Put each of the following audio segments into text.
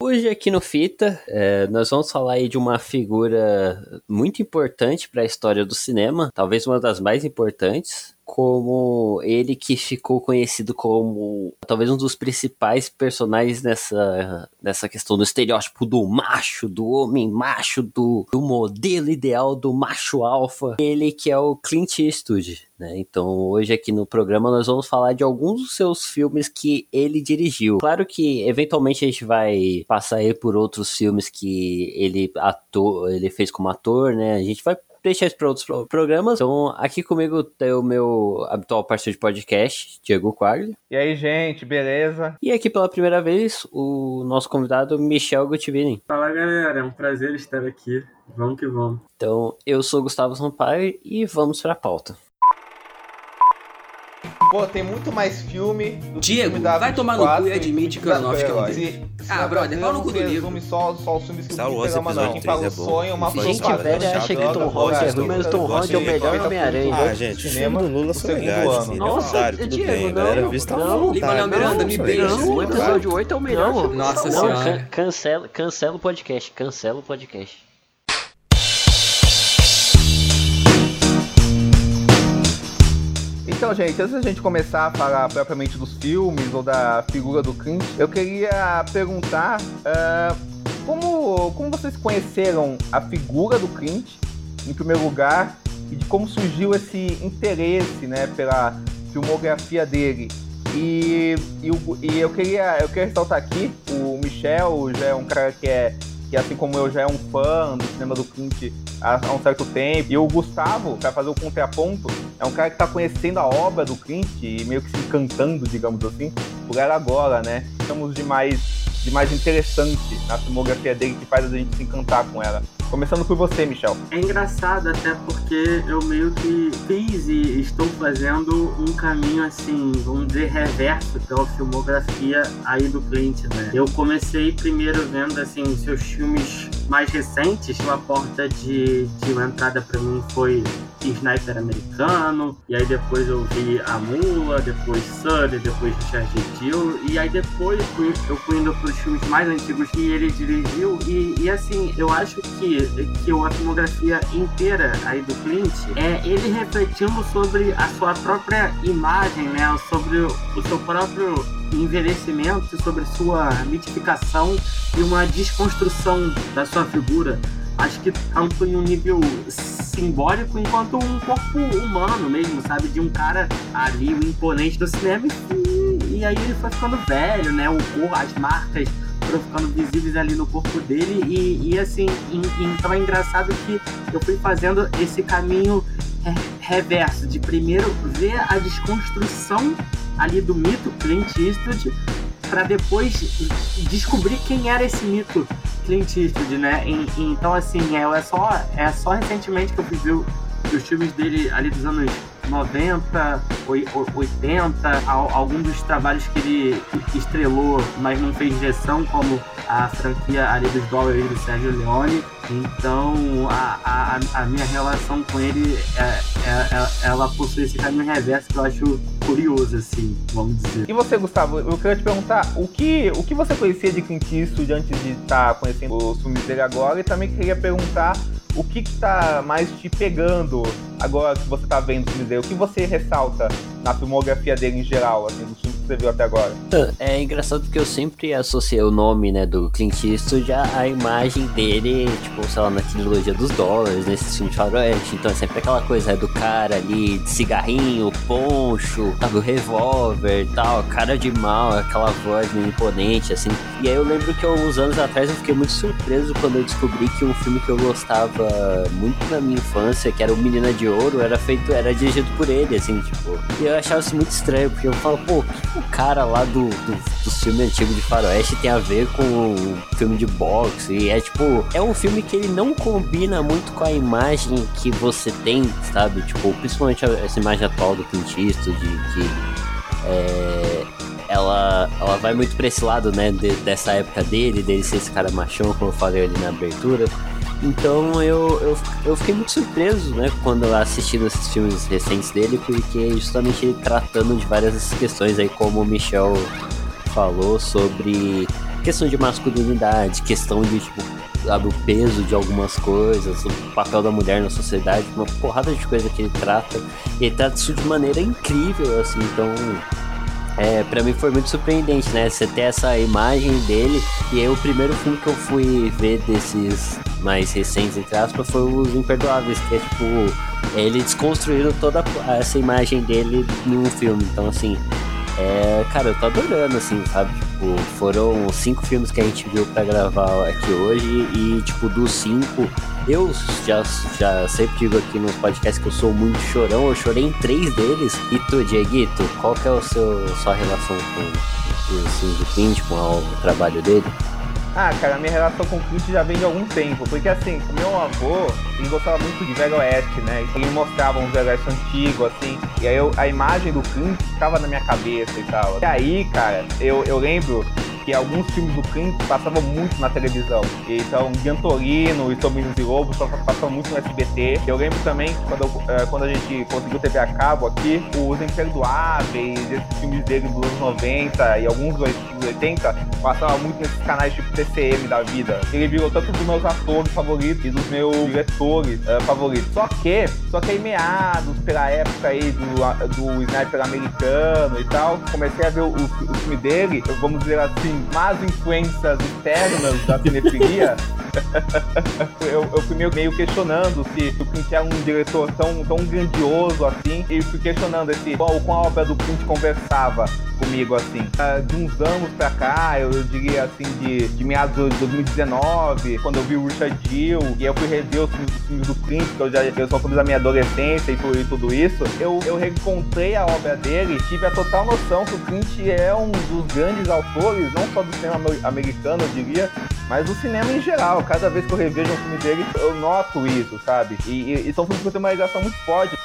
Hoje aqui no Fita, é, nós vamos falar aí de uma figura muito importante para a história do cinema, talvez uma das mais importantes, como ele que ficou conhecido como talvez um dos principais personagens nessa, nessa questão do estereótipo do macho, do homem macho, do, do modelo ideal do macho alfa. Ele que é o Clint Eastwood. Né? Então, hoje aqui no programa nós vamos falar de alguns dos seus filmes que ele dirigiu. Claro que eventualmente a gente vai passar aí por outros filmes que ele ator, ele fez como ator, né? A gente vai deixar isso para outros programas. Então, aqui comigo tem o meu habitual parceiro de podcast, Diego Quagli. E aí, gente, beleza? E aqui pela primeira vez, o nosso convidado, Michel Gutivini. Fala, galera. É um prazer estar aqui. Vamos que vamos. Então, eu sou Gustavo Sampaio e vamos para a pauta. Pô, tem muito mais filme do Diego, filme vai tomar no cu e admite que o Aronofsky não tem. Ah, brother, pau no cu do livro. Só, só os filmes que Star Wars episódio. 3 é bom. Sonho, uma gente velha acha que Tom Holland é ruim, mas Tom Holland é o melhor Homem-Aranha. Ah, gente, o filme do Lula são legais. Nossa, Diego, não, Galera, vista não. Lima Miranda, me beija. O episódio 8 é o melhor. Nossa Não, senhora. can- cancela, cancela o podcast, cancela o podcast. Então, gente, antes da gente começar a falar propriamente dos filmes ou da figura do Clint, eu queria perguntar ah, como, como vocês conheceram a figura do Clint, em primeiro lugar, e de como surgiu esse interesse né, pela filmografia dele. E, e, e eu, queria, eu queria ressaltar aqui, o Michel já é um cara que é que assim como eu já é um fã do cinema do Clint há, há um certo tempo. E o Gustavo, para fazer o contraponto, é um cara que tá conhecendo a obra do Clint e meio que se encantando, digamos assim, por ela agora, né? Estamos de mais, de mais interessante na filmografia dele que faz a gente se encantar com ela. Começando por você, Michel. É engraçado até porque eu meio que fiz e estou fazendo um caminho assim, vamos dizer, reverso pela filmografia aí do Clint, né? Eu comecei primeiro vendo assim seus filmes mais recentes, a porta de, de uma entrada para mim foi Sniper Americano, e aí depois eu vi A Mula, depois Sully, depois Richard Gere, e aí depois fui- eu fui indo pros filmes mais antigos que ele dirigiu, e, e assim, eu acho que, que a filmografia inteira aí do Clint é ele refletindo sobre a sua própria imagem, né, sobre o seu próprio envelhecimento, sobre sua mitificação e uma desconstrução da sua figura acho que tanto em um nível simbólico enquanto um corpo humano mesmo, sabe? De um cara ali, o imponente do cinema, e, e aí ele foi ficando velho, né? O corpo, as marcas foram ficando visíveis ali no corpo dele, e, e assim, e- então é engraçado que eu fui fazendo esse caminho re- reverso, de primeiro ver a desconstrução ali do mito Clint Eastwood, para depois descobrir quem era esse mito Clint Eastwood, né? E- e então, assim, é, é, só, é só recentemente que eu o- os filmes dele ali dos anos 90, oi- o- 80, al- algum dos trabalhos que ele estrelou, mas não fez direção, como a franquia ali dos dólares do Sérgio Leone. Então, a, a, a minha relação com ele, é, é- é- ela possui esse caminho reverso que eu acho curioso, assim, vamos dizer. E você, Gustavo, eu queria te perguntar o que, o que você conhecia de Clint Eastwood antes de estar conhecendo os filmes dele agora, e também queria perguntar o que que tá mais te pegando agora que você tá vendo os filmes dele, o que você ressalta na filmografia dele em geral, assim, dos filmes que você viu até agora? É engraçado porque eu sempre associei o nome, né, do Clint Eastwood à, imagem dele, tipo, sei lá, na trilogia dos dólares, nesses filmes de faroeste. Então é sempre aquela coisa né, do cara ali, de cigarrinho, poncho, sabe, o revólver e tal, cara de mal, aquela voz meio imponente, assim. E aí eu lembro que uns anos atrás eu fiquei muito surpreso quando eu descobri que um filme que eu gostava muito na minha infância, que era o Menina de Ouro, era feito, era dirigido por ele, assim, tipo. E eu achava isso muito estranho, porque eu falo, pô, o que o cara lá do, do, dos filmes antigos de faroeste tem a ver com o filme de boxe? E é tipo, é um filme que ele não combina muito com a imagem que você tem, sabe? Tipo, principalmente essa imagem atual do Clint Eastwood, que é, ela, ela vai muito pra esse lado, né, de- dessa época dele, dele ser esse cara machão, como eu falei ali na abertura. Então eu, eu, eu fiquei muito surpreso, né, quando eu assistindo esses filmes recentes dele, porque justamente ele tratando de várias questões aí, como o Michel falou, sobre questão de masculinidade, questão de, tipo, sabe, o peso de algumas coisas, o papel da mulher na sociedade, uma porrada de coisa que ele trata. E ele trata isso de maneira incrível, assim, então é, pra mim foi muito surpreendente, né? Você ter essa imagem dele. E aí o primeiro filme que eu fui ver desses mais recentes, entre aspas, foi Os Imperdoáveis, que é tipo. Ele desconstruindo toda essa imagem dele num filme. Então, assim, é, cara, eu tô adorando, assim, sabe? Tipo, foram cinco filmes que a gente viu pra gravar aqui hoje e, tipo, dos cinco, eu já, já sempre digo aqui nos podcasts que eu sou muito chorão, eu chorei em três deles. E tu, Dieguito, qual que é o seu, sua relação com o do Clint, com o trabalho dele? Ah, cara, minha relação com o Clint já vem de algum tempo, porque assim, meu avô, ele gostava muito de Velho Oeste, né? E ele mostrava um Velho Oeste antigo, assim, e aí eu, a imagem do Clint ficava na minha cabeça e tal. E aí, cara, eu, eu lembro alguns filmes do Clint passavam muito na televisão. Então, Gantorino e Sobrinos e Lobos passavam muito no SBT. Eu lembro também, quando, eu, uh, quando a gente conseguiu TV a cabo aqui, Os Imperdoáveis, esses filmes dele dos anos 90 e alguns dos 80, passavam muito nesses canais tipo TCM da vida. Ele virou tanto dos meus atores favoritos e dos meus diretores uh, favoritos. Só que, só que aí meados, pela época aí do, do Sniper americano e tal, comecei a ver o, o filme dele, vamos dizer assim, más influências externas da cinefilia, eu, eu fui meio, meio questionando se o Clint era um diretor tão, tão grandioso assim, e fui questionando esse, qual, com a obra do Clint conversava comigo, assim. Uh, de uns anos pra cá, eu, diria assim, de, de meados de 2019, quando eu vi o Richard Gill, e eu fui rever os filmes, os filmes do Clint, que eu já eu são filmes da minha adolescência e, e tudo isso, eu, eu reencontrei a obra dele tive a total noção que o Clint é um dos grandes autores, não só do cinema americano, eu diria, mas do cinema em geral. Cada vez que eu revejo um filme dele, eu noto isso, sabe? E, e, e são filmes que eu tenho uma ligação muito forte.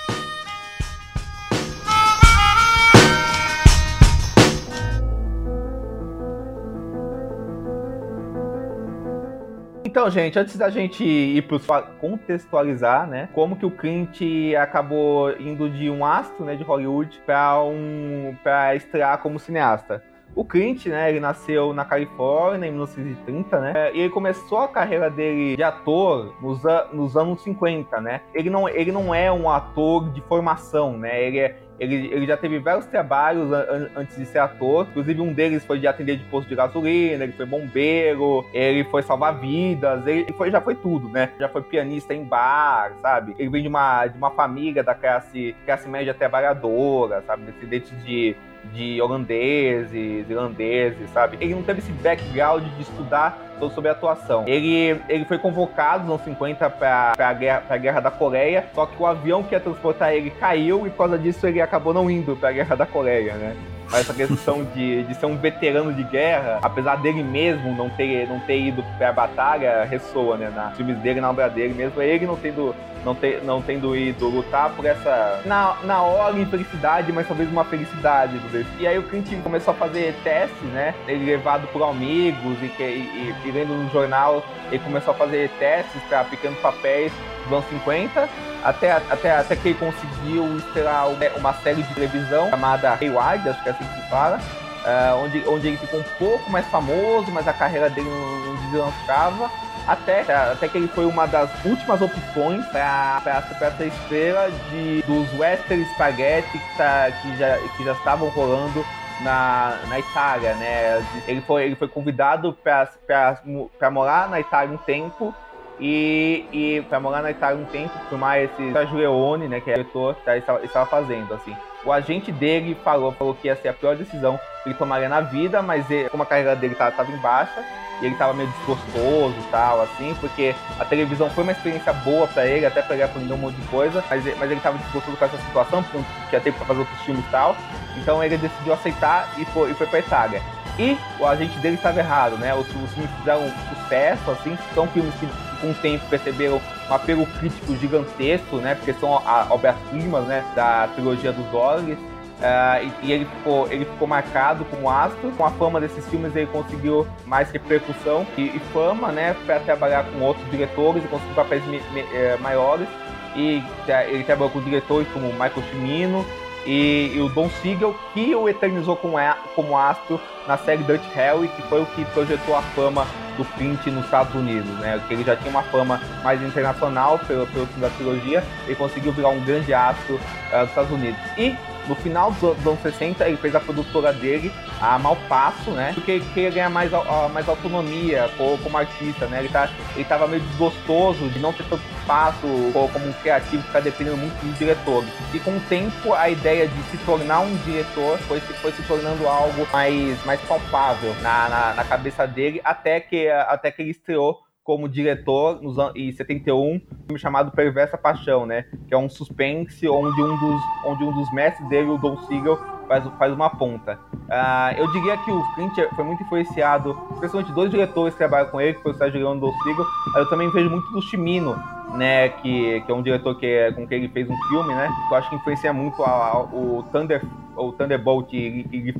Então, gente, antes da gente ir para contextualizar, né, como que o Clint acabou indo de um astro, né, de Hollywood para um para estrear como cineasta. O Clint, né, ele nasceu na Califórnia em 1930, né, e ele começou a carreira dele de ator nos, nos anos 50, né. Ele não, ele não é um ator de formação, né, ele é, ele, ele já teve vários trabalhos an antes de ser ator. Inclusive, um deles foi de atender de posto de gasolina, ele foi bombeiro, ele foi salvar vidas, ele foi, já foi tudo, né? Já foi pianista em bar, sabe? Ele vem de uma, de uma família da classe, classe média trabalhadora, sabe? Descendente de de holandeses, irlandeses, sabe? Ele não teve esse background de estudar sobre atuação. Ele, ele foi convocado nos anos 50 para a guerra, guerra da Coreia, só que o avião que ia transportar ele caiu e por causa disso ele acabou não indo para a guerra da Coreia, né? Essa questão de, de ser um veterano de guerra, apesar dele mesmo não ter, não ter ido para a batalha, ressoa, né? Nos filmes dele, na obra dele mesmo, é ele não tendo não, ter, não tendo ido lutar por essa. Na, na hora, infelicidade, mas talvez uma felicidade. E aí o Clint começou a fazer testes, né? Ele levado por amigos e, que, e, e vendo no jornal, ele começou a fazer testes para pequenos papéis dos anos 50. Até, até, até que ele conseguiu estrear uma série de televisão chamada Hayward, acho que é assim que se fala, uh, onde, onde ele ficou um pouco mais famoso, mas a carreira dele não, não deslanchava até, até que ele foi uma das últimas opções para essa estrela de, dos western spaghetti que, tá, que, já, que já estavam rolando na, na Itália, né? Ele foi, ele foi convidado para morar na Itália um tempo e, e para morar na Itália um tempo, filmar esse Sérgio né, que é o diretor, tá, estava, estava fazendo, assim. O agente dele falou, falou que ia ser a pior decisão que ele tomaria na vida, mas ele, como a carreira dele estava em baixa, e ele tava meio desgostoso e tal, assim, porque a televisão foi uma experiência boa para ele, até pra ele aprender um monte de coisa, mas, mas ele tava desgostoso com essa situação, porque não tinha tempo pra fazer outros filmes e tal. Então ele decidiu aceitar e foi, e foi pra Itália. E o agente dele estava errado, né? Os, os filmes fizeram sucesso, assim, são filmes que com o tempo perceberam um apelo crítico gigantesco, né? Porque são obras-primas, né? Da trilogia dos dólares. Uh, e, e, ele, ficou, ele ficou marcado como astro. Com a fama desses filmes, ele conseguiu mais repercussão e, e fama, né, para trabalhar com outros diretores e conseguir papéis me, me, eh, maiores. E ele trabalhou com diretores como Michael Cimino, e, e, o Don Siegel, que o eternizou como, como astro na série Dutch Harry, que foi o que projetou a fama do Clint nos Estados Unidos, né? Que ele já tinha uma fama mais internacional pelo, pelo fim da trilogia, ele conseguiu virar um grande astro uh, dos Estados Unidos. E no final dos anos 60, ele fez a produtora dele, a Malpasso, né? Porque ele queria ganhar mais, mais autonomia como artista, né? Ele, tá, ele tava meio desgostoso de não ter tanto espaço como um criativo, ficar dependendo muito do diretor. E com o tempo, a ideia de se tornar um diretor foi, foi se tornando algo mais, mais palpável na, na, na cabeça dele, até que, até que ele estreou como diretor nos em 71, um filme chamado Perversa Paixão, né? Que é um suspense onde um dos, onde um dos mestres dele, o Don Siegel, faz, faz uma ponta. Uh, eu diria que o Clint foi muito influenciado, especialmente dois diretores que trabalham com ele, que foi o Sérgio Leone e o Don Siegel. Eu também vejo muito do Chimino, né? Que, que é um diretor que é, com quem ele fez um filme, né? Que eu acho que influencia muito a, a, o, Thunder, o Thunderbolt e, e, e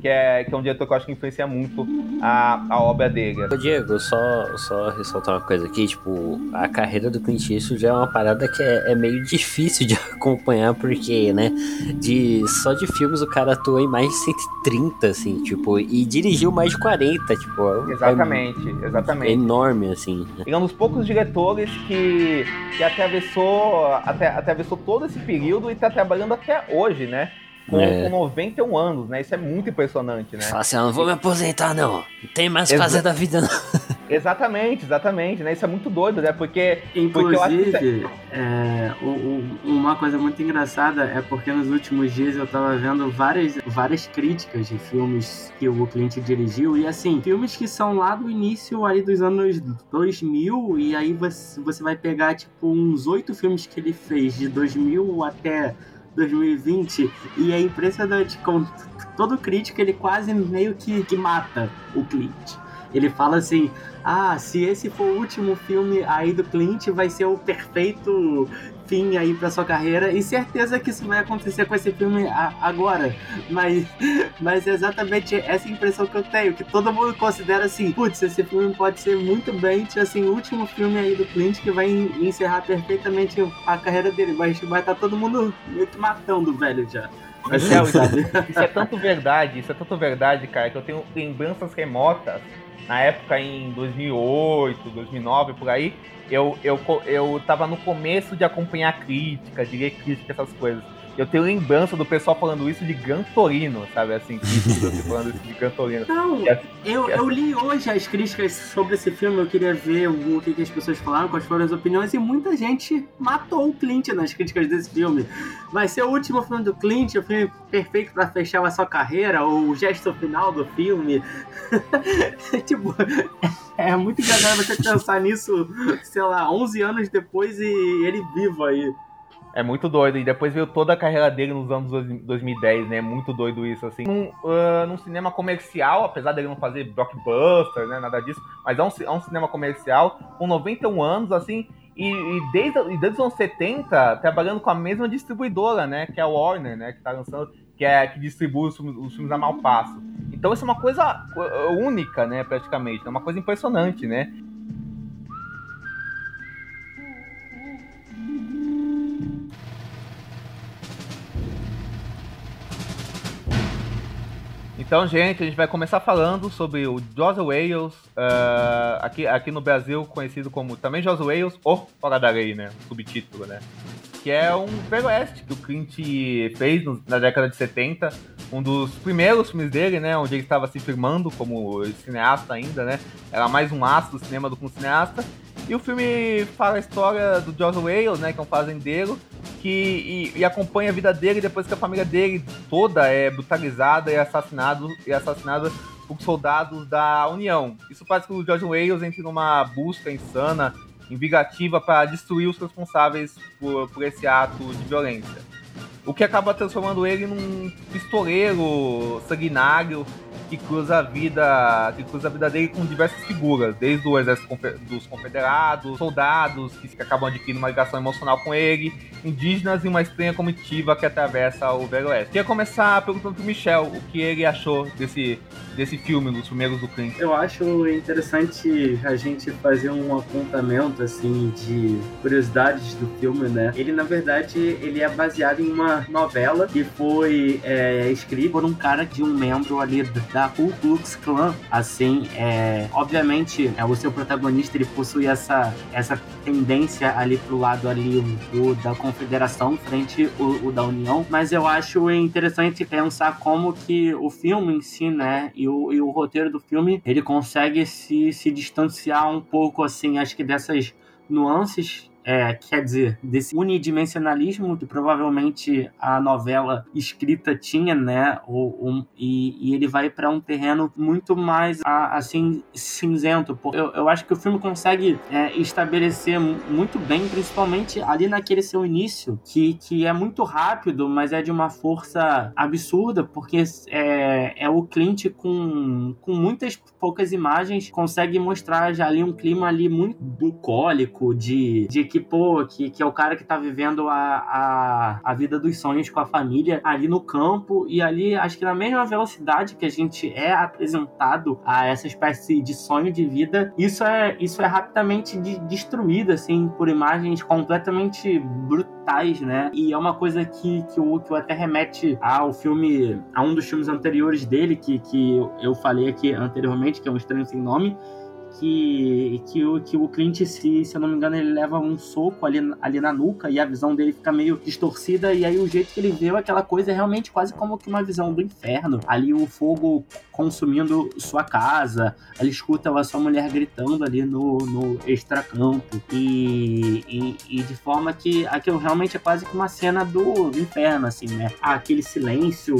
que é, que é um diretor que eu acho que influencia muito a, a obra dele. Ô Diego, só, só ressaltar uma coisa aqui, tipo, a carreira do Clint Eastwood já é uma parada que é, é, meio difícil de acompanhar, porque, né, de, só de filmes o cara atuou em mais de 130, assim, tipo, e dirigiu mais de 40, tipo. É exatamente, é, exatamente. É enorme, assim. Ele é um dos poucos diretores que, que atravessou, até, atravessou todo esse período e tá trabalhando até hoje, né? Com, é. com 91 anos, né? Isso é muito impressionante, né? Fala assim, eu ah, não vou me aposentar, não. Não tem mais o que fazer da vida, não. Exatamente, exatamente, né? Isso é muito doido, né? Porque. Inclusive, porque é, o, o, uma coisa muito engraçada é porque nos últimos dias eu tava vendo várias, várias críticas de filmes que o cliente dirigiu. E assim, filmes que são lá do início ali dos anos 2000, e aí você, você vai pegar, tipo, uns oito filmes que ele fez de 2000 até 2020 e é impressionante como todo crítico ele quase meio que, que mata o Clint. Ele fala assim: ah, se esse for o último filme aí do Clint, vai ser o perfeito fim aí para sua carreira. E certeza que isso vai acontecer com esse filme agora. Mas, mas é exatamente essa impressão que eu tenho, que todo mundo considera assim, putz, esse filme pode ser muito bem, assim, o último filme aí do Clint que vai encerrar perfeitamente a carreira dele. Vai estar tá todo mundo meio que matando o velho já. Marcel, isso, isso é tanto verdade, isso é tanto verdade, cara, que eu tenho lembranças remotas na época em 2008, 2009, por aí, eu, eu, eu tava no começo de acompanhar crítica, de ler crítica, essas coisas. Eu tenho lembrança do pessoal falando isso de Gantorino, sabe? Assim, falando isso de Gantorino. Não, eu, eu li hoje as críticas sobre esse filme, eu queria ver o que, que as pessoas falaram, quais foram as opiniões, e muita gente matou o Clint nas críticas desse filme. Vai ser o último filme do Clint, o filme perfeito para fechar a sua carreira, ou o gesto final do filme. tipo, é muito engraçado você pensar nisso, sei lá, 11 anos depois e ele vivo aí. É muito doido. E depois veio toda a carreira dele nos anos 2010, né? Muito doido isso, assim. Num, uh, num cinema comercial, apesar dele não fazer blockbuster, né? Nada disso. Mas é um, é um cinema comercial com 91 anos, assim. E, e desde, desde os anos 70, trabalhando com a mesma distribuidora, né? Que é a Warner, né? Que tá lançando... Que, é, que distribui os, os filmes a Malpasso. Então isso é uma coisa única, né? Praticamente. É uma coisa impressionante, né? Então, gente, a gente vai começar falando sobre o Joss Wales, uh, aqui, aqui no Brasil conhecido como também Joss Wales, ou Fora da Lei, né? Subtítulo, né? Que é um veroeste que o Clint fez na década de 70, um dos primeiros filmes dele, né? Onde ele estava se firmando como cineasta ainda, né? Era mais um astro do cinema do que um cineasta. E o filme fala a história do Joss Wales, né? Que é um fazendeiro que e, e, acompanha a vida dele depois que a família dele toda é brutalizada e assassinado e assassinada por soldados da União. Isso faz com que o George Wales entre numa busca insana, invigativa para destruir os responsáveis por, por esse ato de violência. O que acaba transformando ele num pistoleiro sanguinário que cruza a vida, que cruza a vida dele com diversas figuras, desde o exército dos confederados, soldados que acabam adquirindo uma ligação emocional com ele, indígenas e uma estranha comitiva que atravessa o Velho Oeste. Queria começar perguntando pro Michel o que ele achou desse, desse filme, dos primeiros do Clint. Eu acho interessante a gente fazer um apontamento, assim, de curiosidades do filme, né? Ele, na verdade, ele é baseado em uma novela que foi é, escrita por um cara de um membro ali da Ku Klux Klan. Assim, é, obviamente, é, o seu protagonista ele possui essa, essa tendência ali pro lado ali o, da confederação frente o, o, da União, mas eu acho interessante pensar como que o filme em si, né, e o, e o roteiro do filme, ele consegue se, se distanciar um pouco, assim, acho que dessas nuances é, quer dizer, desse unidimensionalismo que provavelmente a novela escrita tinha, né? Um, e, e, ele vai para um terreno muito mais assim cinzento. Eu, eu acho que o filme consegue é, estabelecer muito bem, principalmente ali naquele seu início, que, que é muito rápido, mas é de uma força absurda, porque é, é o Clint com, com muitas poucas imagens consegue mostrar já ali um clima ali muito bucólico de, de que, pô, que, que é o cara que tá vivendo a, a, a vida dos sonhos com a família ali no campo e ali, acho que na mesma velocidade que a gente é apresentado a essa espécie de sonho de vida, isso é, isso é rapidamente de, destruído, assim, por imagens completamente brutais, né? E é uma coisa que, que, o, que o até remete ao filme, a um dos filmes anteriores dele, que, que eu falei aqui anteriormente, que é um estranho sem nome, que, que, o, que o Clint, se, se eu não me engano, ele leva um soco ali, ali na nuca e a visão dele fica meio distorcida. E aí o jeito que ele vê aquela coisa é realmente quase como que uma visão do inferno. Ali o fogo consumindo sua casa, ele escuta a sua mulher gritando ali no, no extracampo. E, e, e de forma que aquilo realmente é quase que uma cena do inferno, assim, né? Aquele silêncio,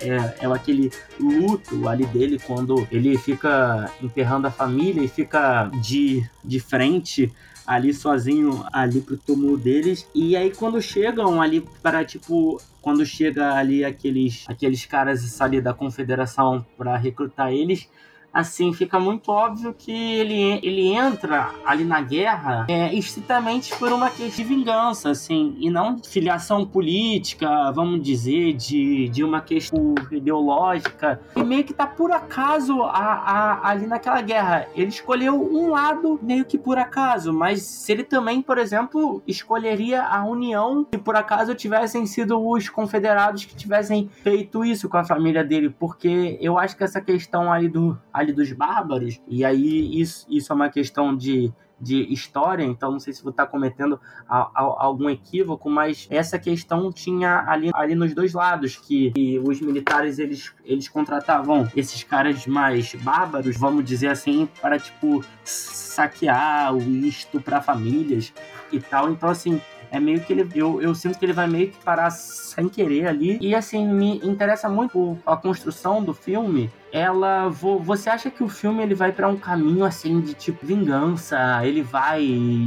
é, é aquele luto ali dele quando ele fica enterrando a família fica de, de frente ali sozinho ali pro túmulo deles. E aí quando chegam ali para tipo quando chega ali aqueles aqueles caras ali da confederação para recrutar eles, assim, fica muito óbvio que ele, ele entra ali na guerra é, estritamente por uma questão de vingança, assim, e não de filiação política, vamos dizer, de, de uma questão ideológica. E meio que tá por acaso a, a, ali naquela guerra. Ele escolheu um lado meio que por acaso, mas se ele também, por exemplo, escolheria a União se por acaso tivessem sido os confederados que tivessem feito isso com a família dele, porque eu acho que essa questão ali do ali dos bárbaros, e aí isso, isso é uma questão de, de história, então não sei se você está cometendo a, a, algum equívoco, mas essa questão tinha ali, ali nos dois lados, que, que, os militares eles, eles contratavam esses caras mais bárbaros, vamos dizer assim, para tipo saquear o isto para famílias e tal. Então assim, é meio que ele. Eu, eu sinto que ele vai meio que parar sem querer ali. E assim, me interessa muito a construção do filme. Ela. Você acha que o filme ele vai para um caminho assim de tipo vingança? Ele vai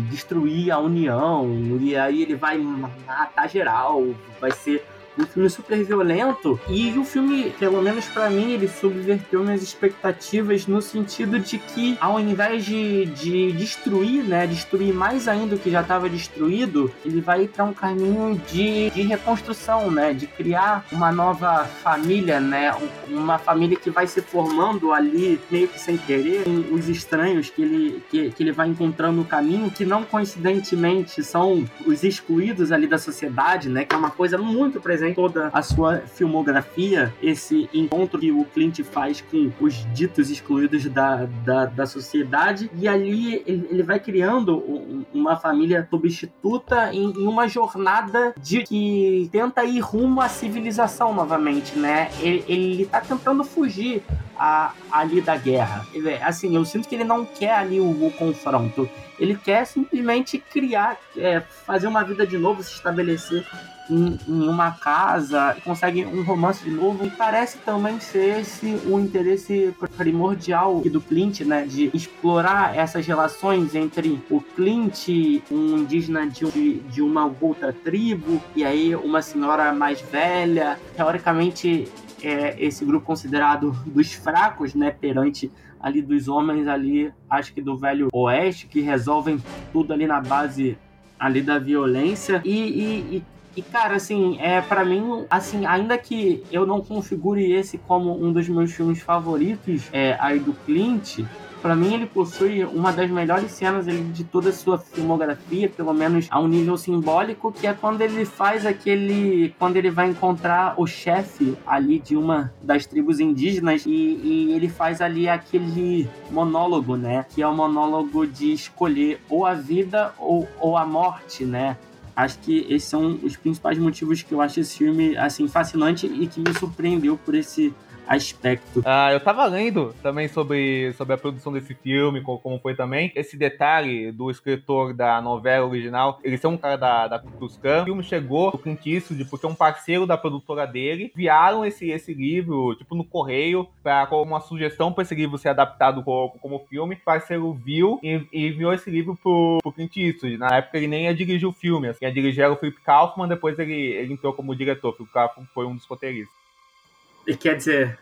destruir a União, e aí ele vai matar geral, vai ser um filme super violento e o filme, pelo menos para mim, ele subverteu minhas expectativas no sentido de que ao invés de, de destruir, né, destruir mais ainda o que já estava destruído, ele vai para um caminho de, de reconstrução, né, de criar uma nova família, né, uma família que vai se formando ali meio que sem querer, os estranhos que ele que, que ele vai encontrando no caminho, que não coincidentemente são os excluídos ali da sociedade, né, que é uma coisa muito presente toda a sua filmografia, esse encontro que o Clint faz com os ditos excluídos da, da, da sociedade, e ali ele, ele vai criando uma família substituta em, em, uma jornada de que tenta ir rumo à civilização novamente, né? Ele, ele tá tentando fugir a, ali da guerra. Assim, eu sinto que ele não quer ali o, o confronto. Ele quer simplesmente criar, é, fazer uma vida de novo, se estabelecer em, em, uma casa, consegue um romance de novo. E parece também ser esse o interesse primordial do Clint, né? De explorar essas relações entre o Clint, um indígena de, de uma outra tribo, e aí uma senhora mais velha. Teoricamente, é esse grupo considerado dos fracos, né, perante ali dos homens ali, acho que do velho oeste, que resolvem tudo ali na base ali da violência e, e, e e, cara, assim, é para mim, assim, ainda que eu não configure esse como um dos meus filmes favoritos é, aí do Clint, para mim ele possui uma das melhores cenas de toda a sua filmografia, pelo menos a um nível simbólico, que é quando ele faz aquele. quando ele vai encontrar o chefe ali de uma das tribos indígenas e, e ele faz ali aquele monólogo, né? Que é o monólogo de escolher ou a vida ou, ou a morte, né? Acho que esses são os principais motivos que eu acho esse filme assim fascinante e que me surpreendeu por esse aspecto. Ah, eu tava lendo também sobre, sobre a produção desse filme, como foi também. Esse detalhe do escritor da novela original, ele é um cara da, da Klan. O filme chegou no Clint Eastwood porque um parceiro da produtora dele enviaram esse, esse livro, tipo, no correio, pra, como uma sugestão para esse livro ser adaptado como, como filme. O parceiro viu e, e enviou esse livro pro, pro Clint Eastwood. Na época ele nem ia dirigir o filme, assim, ia dirigir era o Philip Kaufman, depois ele, ele entrou como diretor. O Philip Kaufman foi um dos roteiristas. Quer dizer,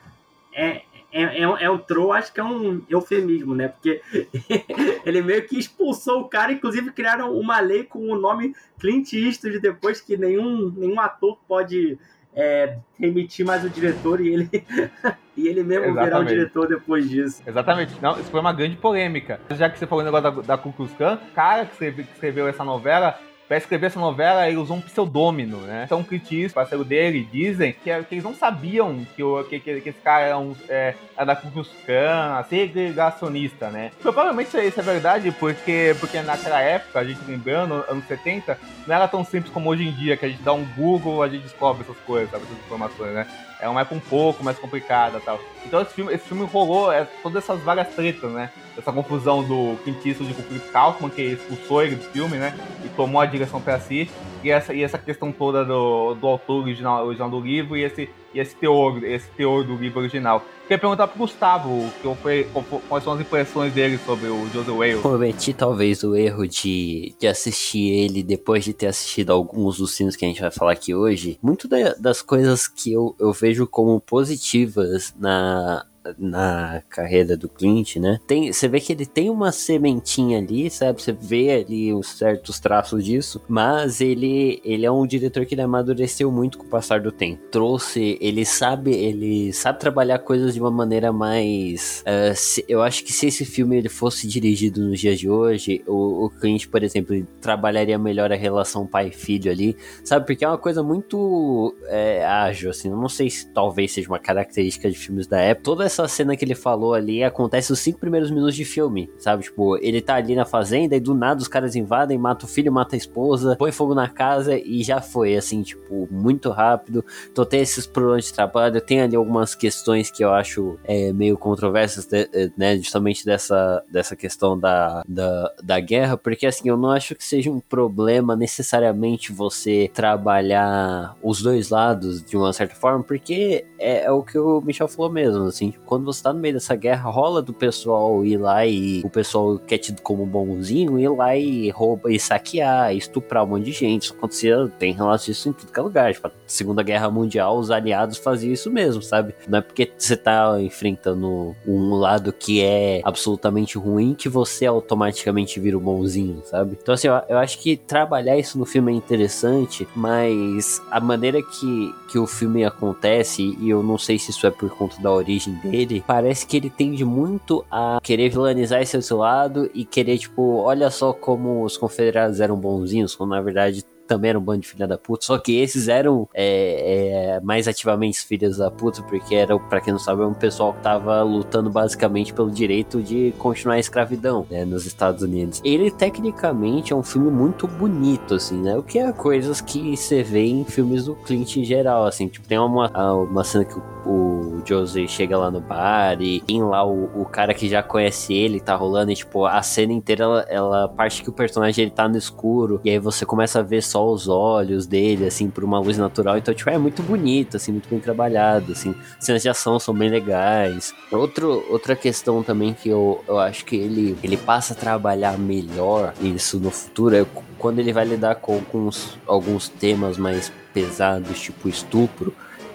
é, é, é, é o Tro, acho que é um eufemismo, né? Porque ele meio que expulsou o cara, inclusive criaram uma lei com o nome Clint Eastwood depois que nenhum, nenhum ator pode é, remitir mais o diretor e ele, e ele mesmo Exatamente. virar o diretor depois disso. Exatamente. Não, isso foi uma grande polêmica. Já que você falou o negócio da, da Ku Klux Klan, o cara que escreveu, que escreveu essa novela para escrever essa novela, ele usou um pseudônimo, né? Então, Clint parceiro dele, dizem que, que, eles não sabiam que, o, que, que, que esse cara era, um, é, era da Ku Klux Klan, segregacionista, né? Provavelmente é, isso é verdade, porque, porque naquela época, a gente lembrando, anos 70, não era tão simples como hoje em dia, que a gente dá um Google, a gente descobre essas coisas, sabe? Essas informações, né? É uma época um pouco mais complicada tal. Então esse filme, esse filme rolou é, todas essas várias tretas, né? Essa confusão do Clint Eastwood com o Philip Kaufman, que expulsou ele do filme, né? E tomou a direção para si. E essa, e essa questão toda do, do autor original, original do livro e esse, e esse teor, esse teor do livro original. Queria perguntar pro Gustavo que quais são as impressões dele sobre o Joseph Wales. Cometi talvez o erro de, de assistir ele depois de ter assistido alguns dos filmes que a gente vai falar aqui hoje. Muito da, das coisas que eu, eu vejo como positivas na, na carreira do Clint, né? Tem, você vê que ele tem uma sementinha ali, sabe? Você vê ali os certos traços disso, mas ele, ele é um diretor que ele amadureceu muito com o passar do tempo. Trouxe, ele sabe, ele sabe trabalhar coisas de uma maneira mais. Uh, se, eu acho que se esse filme ele fosse dirigido nos dias de hoje, o, o Clint, por exemplo, trabalharia melhor a relação pai-filho ali, sabe? Porque é uma coisa muito é, ágil, assim. Não sei se talvez seja uma característica de filmes da época. Toda essa cena que ele falou ali acontece os cinco primeiros minutos de filme, sabe? Tipo, ele tá ali na fazenda e do nada os caras invadem, mata o filho, mata a esposa, põe fogo na casa e já foi, assim, tipo, muito rápido. Então tem esses problemas de trabalho, tem ali algumas questões que eu acho é, meio controversas, eh, né? Justamente dessa, dessa questão da, da, da guerra, porque assim, eu não acho que seja um problema necessariamente você trabalhar os dois lados de uma certa forma, porque é, é o que o Michel falou mesmo, assim, quando você tá no meio dessa guerra, rola do pessoal ir lá e o pessoal que é tido como bonzinho ir lá e rouba e saquear, estuprar um monte de gente. Isso acontecia, tem relatos disso em tudo que é lugar. Tipo, Segunda Guerra Mundial, os aliados faziam isso mesmo, sabe? Não é porque você tá enfrentando um lado que é absolutamente ruim que você automaticamente vira o bonzinho, sabe? Então, assim, eu, eu acho que trabalhar isso no filme é interessante, mas a maneira que, que o filme acontece, e eu não sei se isso é por conta da origem dele dele, parece que ele tende muito a querer vilanizar esse outro lado e querer, tipo, olha só como os confederados eram bonzinhos, quando na verdade também era um bando de filha da puta, só que esses eram é, é, mais ativamente filhas da puta, porque era, para quem não sabe, um pessoal que tava lutando basicamente pelo direito de continuar a escravidão, né, nos Estados Unidos. Ele, tecnicamente, é um filme muito bonito, assim, né, o que é coisas que você vê em filmes do Clint em geral, assim, tipo, tem uma, uma cena que o o Jose chega lá no bar e tem lá o, o cara que já conhece ele, tá rolando, e tipo, a cena inteira, ela, ela parte que o personagem ele tá no escuro, e aí você começa a ver só os olhos dele, assim, por uma luz natural. Então, tipo, é muito bonito, assim, muito bem trabalhado, assim. Cenas de ação são bem legais. Outro, outra questão também que eu, eu acho que ele, ele passa a trabalhar melhor isso no futuro é quando ele vai lidar com alguns, alguns temas mais pesados, tipo estupro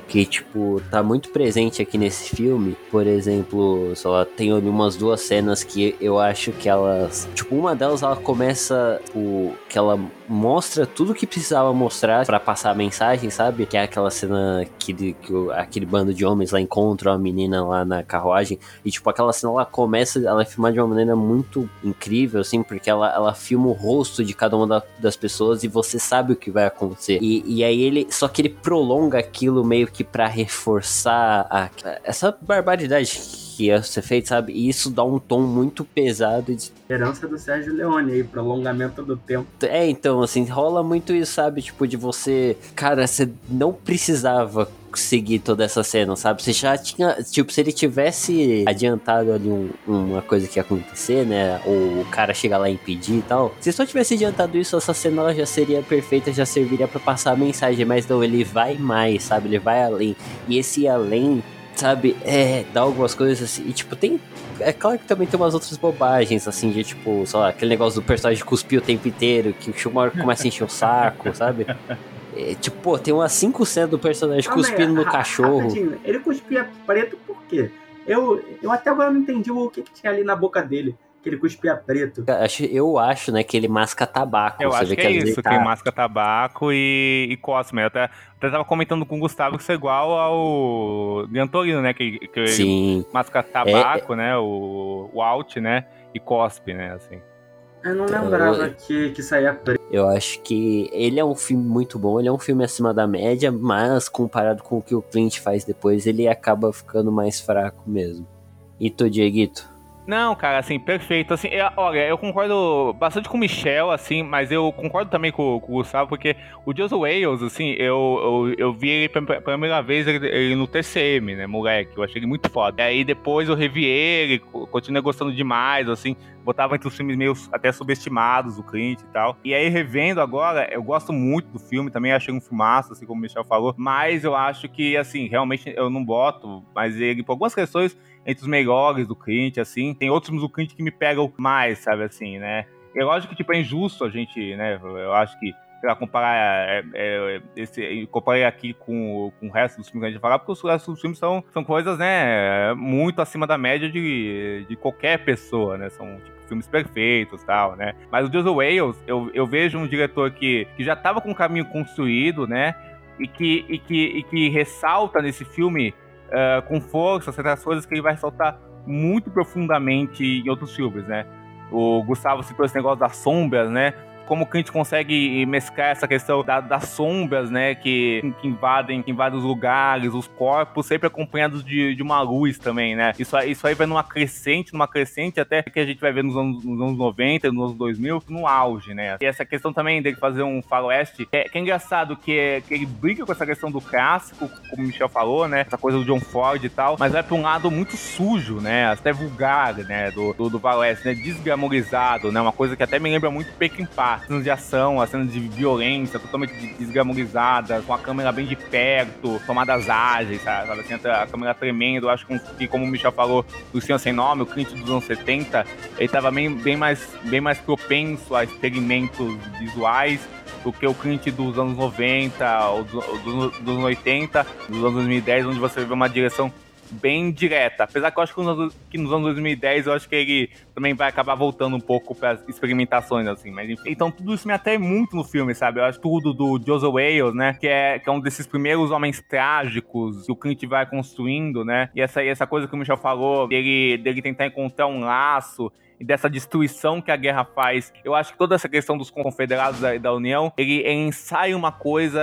que, tipo, tá muito presente aqui nesse filme. Por exemplo, só tem ali umas duas cenas que eu acho que elas. Tipo, uma delas ela começa. O, que ela mostra tudo que precisava mostrar para passar a mensagem, sabe? Que é aquela cena que, que o, aquele bando de homens lá encontram a menina lá na carruagem. E, tipo, aquela cena ela começa. Ela é filmada de uma maneira muito incrível, assim, porque ela, ela filma o rosto de cada uma da, das pessoas e você sabe o que vai acontecer. E, e aí ele. Só que ele prolonga aquilo meio que para reforçar a, essa barbaridade que ia ser feito, sabe? E isso dá um tom muito pesado. De... Herança do Sérgio Leone aí, prolongamento do tempo. É, então, assim, rola muito isso, sabe? Tipo, de você. Cara, você não precisava seguir toda essa cena, sabe? Você já tinha. Tipo, se ele tivesse adiantado ali um, uma coisa que ia acontecer, né? Ou o cara chegar lá e impedir e tal. Se só tivesse adiantado isso, essa cena ela já seria perfeita, já serviria para passar a mensagem. Mas não, ele vai mais, sabe? Ele vai além. E esse além sabe, é, dá algumas coisas assim, e tipo, tem, é claro que também tem umas outras bobagens, assim, de tipo, sei lá, aquele negócio do personagem cuspir o tempo inteiro, que o Schumacher começa a encher o saco, sabe? É, tipo, pô, tem umas 5 do personagem cuspindo no cachorro. Ele cuspia preto por quê? Eu, eu até agora não entendi o que, que tinha ali na boca dele ele cuspia preto. Eu acho, né, que ele masca tabaco. Eu acho que, que é isso, tá... que ele masca tabaco e, e cosme. Eu até, até tava comentando com o Gustavo que isso é igual ao Gantorino, né, que, que Sim. masca tabaco, é... né, o, o alt, né, e cospe, né, assim. Eu não lembrava eu, que, que saía preto. Eu acho que ele é um filme muito bom, ele é um filme acima da média, mas comparado com o que o Clint faz depois, ele acaba ficando mais fraco mesmo. E tu, Dieguito? Não, cara, assim, perfeito. Assim, eu, olha, eu concordo bastante com o Michel, assim, mas eu concordo também com, com o Gustavo, porque o Joseph Wales, assim, eu, eu, eu vi ele pela primeira vez ele, ele, no TCM, né, moleque. Eu achei ele muito foda. E aí depois eu revi ele, continuei gostando demais, assim, botava entre os filmes meio até subestimados, o Clint e tal. E aí, revendo agora, eu gosto muito do filme, também achei um filmaço, assim como o Michel falou, mas eu acho que, assim, realmente eu não boto, mas ele, por algumas questões, entre os melhores do Clint, assim. Tem outros do Clint que me pegam mais, sabe, assim, né? É lógico que, tipo, é injusto a gente, né? Eu acho que pra comparar é, é, esse, comparei aqui com, com o resto dos filmes que a gente falar, porque os restos dos filmes são, são coisas, né, muito acima da média de, de qualquer pessoa, né? São tipo, filmes perfeitos tal, né? Mas o Joseph Wales, eu, eu vejo um diretor que, que já estava com o caminho construído, né? E que, e, que, e que ressalta nesse filme uh, com força certas coisas que ele vai ressaltar muito profundamente em outros filmes, né? O Gustavo citou esse negócio das sombras, né? Como que a gente consegue mesclar essa questão da, das sombras, né, que, que, invadem, que invadem os lugares, os corpos, sempre acompanhados de, de uma luz também, né? Isso, isso aí vai numa crescente, numa crescente até que a gente vai ver nos anos, nos anos 90, nos anos 2000, no auge, né? E essa questão também dele fazer um faroeste, é, que é engraçado, que, é, que ele briga com essa questão do clássico, como o Michel falou, né? Essa coisa do John Ford e tal, mas vai pra um lado muito sujo, né? Até vulgar, né? Do, do, do faroeste, né? Desgramorizado, né? Uma coisa que até me lembra muito Peking Pá cenas de ação, as cenas de violência totalmente desglamorizadas, com a câmera bem de perto, tomadas ágeis, sabe? Assim, a câmera tremendo. Eu acho que, como o Michel falou, do Senhor Sem Nome, o Clint dos anos 70, ele estava bem, bem, mais, bem mais propenso a experimentos visuais do que o Clint dos anos 90, ou dos, dos, dos 80, dos anos 2010, onde você vê uma direção bem direta. Apesar que eu acho que nos, que nos anos 2010 eu acho que ele também vai acabar voltando um pouco para experimentações, assim. Mas enfim. Então tudo isso me atrai muito no filme, sabe? Eu acho tudo do Joseph Wales, né? Que é, que é um desses primeiros homens trágicos que o Clint vai construindo, né? E essa, essa coisa que o Michel falou, dele, dele tentar encontrar um laço e dessa destruição que a guerra faz. Eu acho que toda essa questão dos confederados da, da União, ele, ensaia uma coisa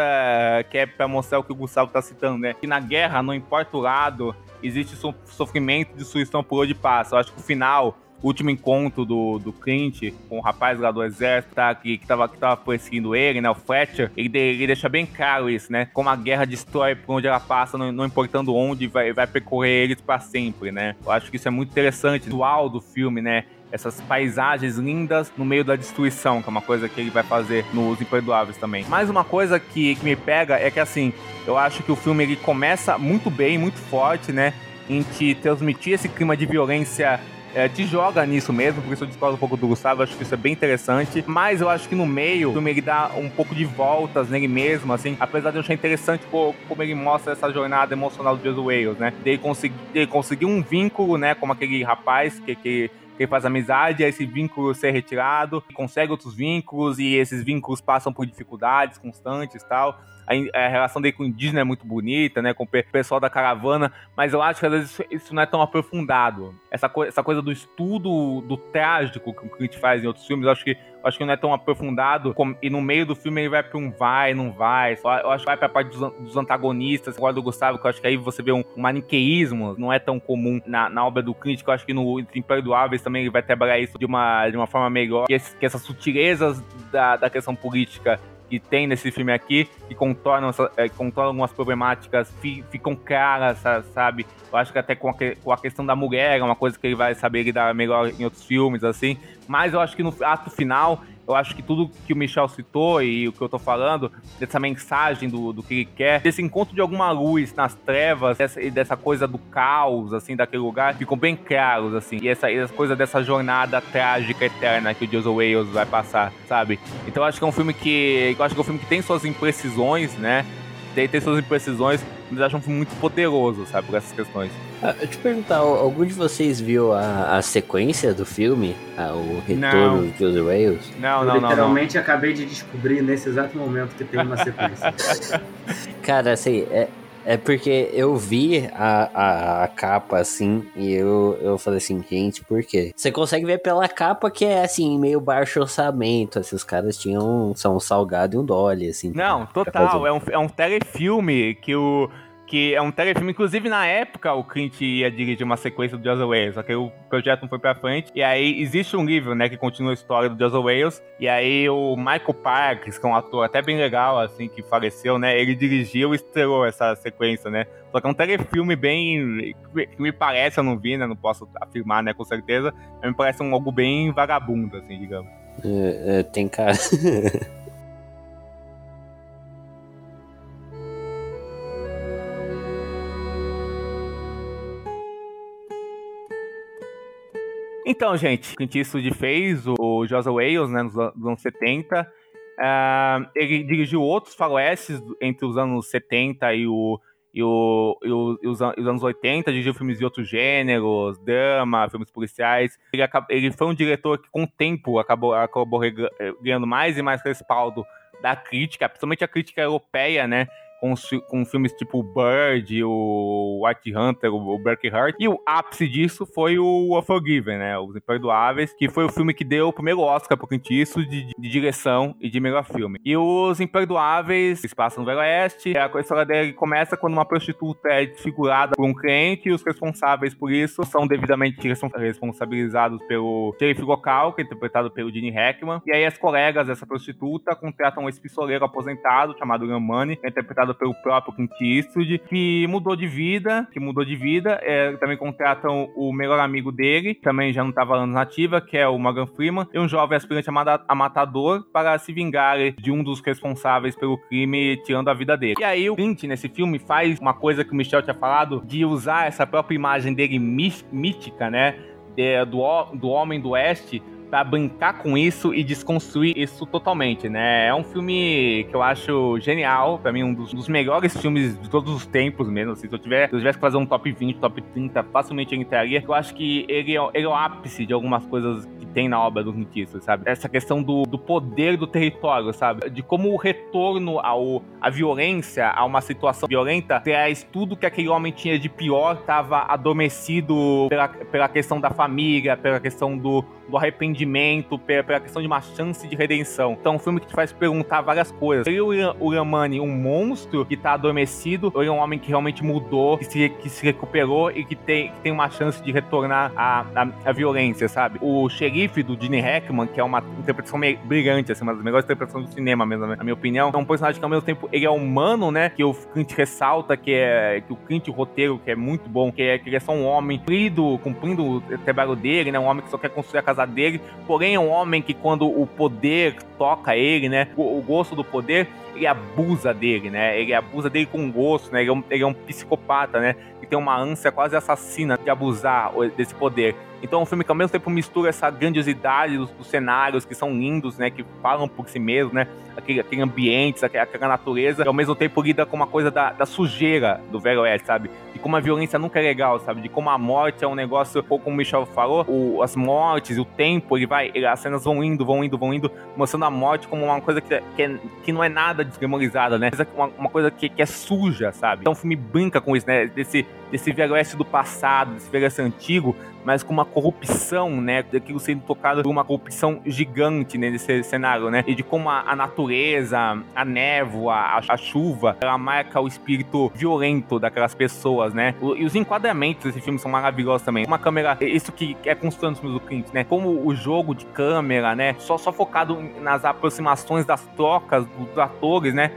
que é para mostrar o que o Gustavo tá citando, né? Que na guerra, não importa o lado, existe sofrimento, destruição por onde passa. Eu acho que o final, o último encontro do, do Clint com o rapaz lá do exército, tá, que, que, tava, que tava perseguindo ele, né, o Fletcher, ele, ele deixa bem claro isso, né, como a guerra destrói por onde ela passa, não, não importando onde, vai, vai percorrer eles para sempre, né. Eu acho que isso é muito interessante, visual do filme, né, essas paisagens lindas no meio da destruição, que é uma coisa que ele vai fazer nos Imperdoáveis também. Mais uma coisa que, que me pega é que, assim, eu acho que o filme ele começa muito bem, muito forte, né? Em te transmitir esse clima de violência é, te joga nisso mesmo, porque isso eu discordo um pouco do Gustavo, acho que isso é bem interessante, mas eu acho que no meio, o filme ele dá um pouco de voltas nele mesmo, assim, apesar de eu achar interessante pô, como ele mostra essa jornada emocional do Jesus Wales, né, de conseguir, conseguir um vínculo, né, como aquele rapaz que, que que faz amizade, aí esse vínculo ser retirado, consegue outros vínculos e esses vínculos passam por dificuldades constantes e tal a, a, relação dele com o indígena é muito bonita, né? Com o pessoal da caravana, mas eu acho que às vezes isso, não é tão aprofundado. Essa, co essa coisa do estudo do trágico que o Clint faz em outros filmes, eu acho que, eu acho que não é tão aprofundado. E no meio do filme ele vai pra um vai, não vai. Eu acho que vai pra parte dos, dos antagonistas. Agora do Gustavo, que eu acho que aí você vê um, um maniqueísmo, não é tão comum na, na obra do que eu acho que no Imperdoáveis também ele vai trabalhar isso de uma, de uma forma melhor. Que, esse, que essas sutilezas da, da questão política que tem nesse filme aqui, que contornam, é, contornam algumas problemáticas, fi, ficam claras, sabe? Eu acho que até com a, com a questão da mulher é uma coisa que ele vai saber lidar melhor em outros filmes, assim. Mas eu acho que no ato final eu acho que tudo que o Michel citou e o que eu tô falando, dessa mensagem do, do que ele quer, desse encontro de alguma luz nas trevas, dessa, e dessa coisa do caos, assim, daquele lugar, ficam bem claros, assim. E essa, essa coisa dessa jornada trágica eterna que o Joseph Wales vai passar, sabe? Então eu acho que é um filme que. Eu acho que é um filme que tem suas imprecisões, né? Tem, tem suas imprecisões, mas filme muito poderoso, sabe, por essas questões. Ah, eu te perguntar, algum de vocês viu a, a sequência do filme? Ah, o retorno não. de Joseph Wales? Não, não, não. Literalmente não. acabei de descobrir nesse exato momento que tem uma sequência. Cara, assim, é, é porque eu vi a, a, a, capa assim e eu, eu falei assim, gente, por quê? Você consegue ver pela capa que é assim, meio baixo orçamento. Assim, os caras tinham são um salgado e um dolly, assim. Não, total. É um, é um telefilme que o que é um telefilme, inclusive na época o Clint ia dirigir uma sequência do Joseph Wales, só que o projeto não foi pra frente. E aí existe um livro, né, que continua a história do Joseph Wales, e aí o Michael Parks, que é um ator até bem legal, assim, que faleceu, né, ele dirigiu e estrelou essa sequência, né. Só que é um telefilme bem. que me parece, eu não vi, né, não posso afirmar, né, com certeza, mas me parece um algo bem vagabundo, assim, digamos. É, é, tem cara. Então, gente, o Clint Eastwood fez o Joseph Wales, né, nos anos 70. Uh, ah, ele dirigiu outros faroestes entre os anos 70 e, o, e, o, e, o, e os, os, anos 80, dirigiu filmes de outros gêneros, drama, filmes policiais. Ele, ele foi um diretor que, com o tempo, acabou, acabou ganhando mais e mais respaldo da crítica, principalmente a crítica europeia, né? Com, com filmes tipo Bird, o White Hunter, o Berkeley Heart. E o ápice disso foi o Unforgiven, né? Os Imperdoáveis, que foi o filme que deu o primeiro Oscar pro Clint de, de direção e de melhor filme. E os Imperdoáveis passam no Velho Oeste. A história dele começa quando uma prostituta é desfigurada por um cliente e os responsáveis por isso são devidamente responsabilizados pelo xerife local, que é interpretado pelo Gene Hackman. E aí as colegas dessa prostituta contratam um ex-pistoleiro aposentado chamado Ramani, que pelo próprio Clint Eastwood, que mudou de vida, que mudou de vida. É, também contratam o melhor amigo dele, também já não estava anos nativa, que é o Morgan Freeman, e um jovem aspirante a matador para se vingar de um dos responsáveis pelo crime, tirando a vida dele. E aí o Clint, nesse filme, faz uma coisa que o Michel tinha falado, de usar essa própria imagem dele mítica, né? Do, do homem do oeste para brincar com isso e desconstruir isso totalmente, né? É um filme que eu acho genial, para mim um dos, dos, melhores filmes de todos os tempos mesmo, assim, se eu, tiver, se eu tivesse que fazer um top 20, top 30, facilmente eu entraria. Eu acho que ele é, ele é o ápice de algumas coisas que tem na obra do Clint sabe? Essa questão do, do poder do território, sabe? De como o retorno ao, à violência, a uma situação violenta, traz tudo que aquele homem tinha de pior, estava adormecido pela, pela questão da família, pela questão do, do arrependimento, pela, pela questão de uma chance de redenção. Então, um filme que te faz perguntar várias coisas. Ele, o Ramani, um monstro que tá adormecido, ou é um homem que realmente mudou, que se, que se recuperou e que tem, que tem uma chance de retornar à, à, à violência, sabe? O xerife do Gene Hackman, que é uma interpretação brilhante, assim, uma das melhores interpretações do cinema mesmo, na minha opinião. É um personagem que ao mesmo tempo ele é humano, né? Que o Clint ressalta que é que o Clint, o roteiro, que é muito bom, que é que ele é só um homem cumprido, cumprindo o trabalho dele, né? Um homem que só quer construir a casa dele, porém é um homem que quando o poder toca ele, né, o, o gosto do poder, ele abusa dele, né? Ele abusa dele com gosto, né? Ele é um, ele é um psicopata, né? Que tem uma ânsia quase assassina de abusar desse poder. Então é um filme que ao mesmo tempo mistura essa grandiosidade dos, dos cenários que são lindos, né? Que falam por si mesmo, né? Aquele, aquele ambiente, aquela, aquela natureza, e ao mesmo tempo lida com uma coisa da, da sujeira do Velho Oeste, sabe? Como a violência nunca é legal, sabe? De como a morte é um negócio, como o Michel falou, o, as mortes, o tempo, ele vai, ele, as cenas vão indo, vão indo, vão indo, mostrando a morte como uma coisa que, que, é, que não é nada desmemorizada, né? Uma, uma coisa que, que é suja, sabe? Então o filme brinca com isso, né? Desse, desse Velho do passado, desse Velho antigo, mas com uma corrupção, né? Daquilo sendo tocado por uma corrupção gigante né, nesse cenário, né? E de como a, a natureza, a névoa, a, a, chuva, ela marca o espírito violento daquelas pessoas, né? O, e os enquadramentos desse filme são maravilhosos também. Uma câmera, isso que é constante nos filmes do né? Como o jogo de câmera, né? Só, só focado nas aproximações das trocas dos atores, né?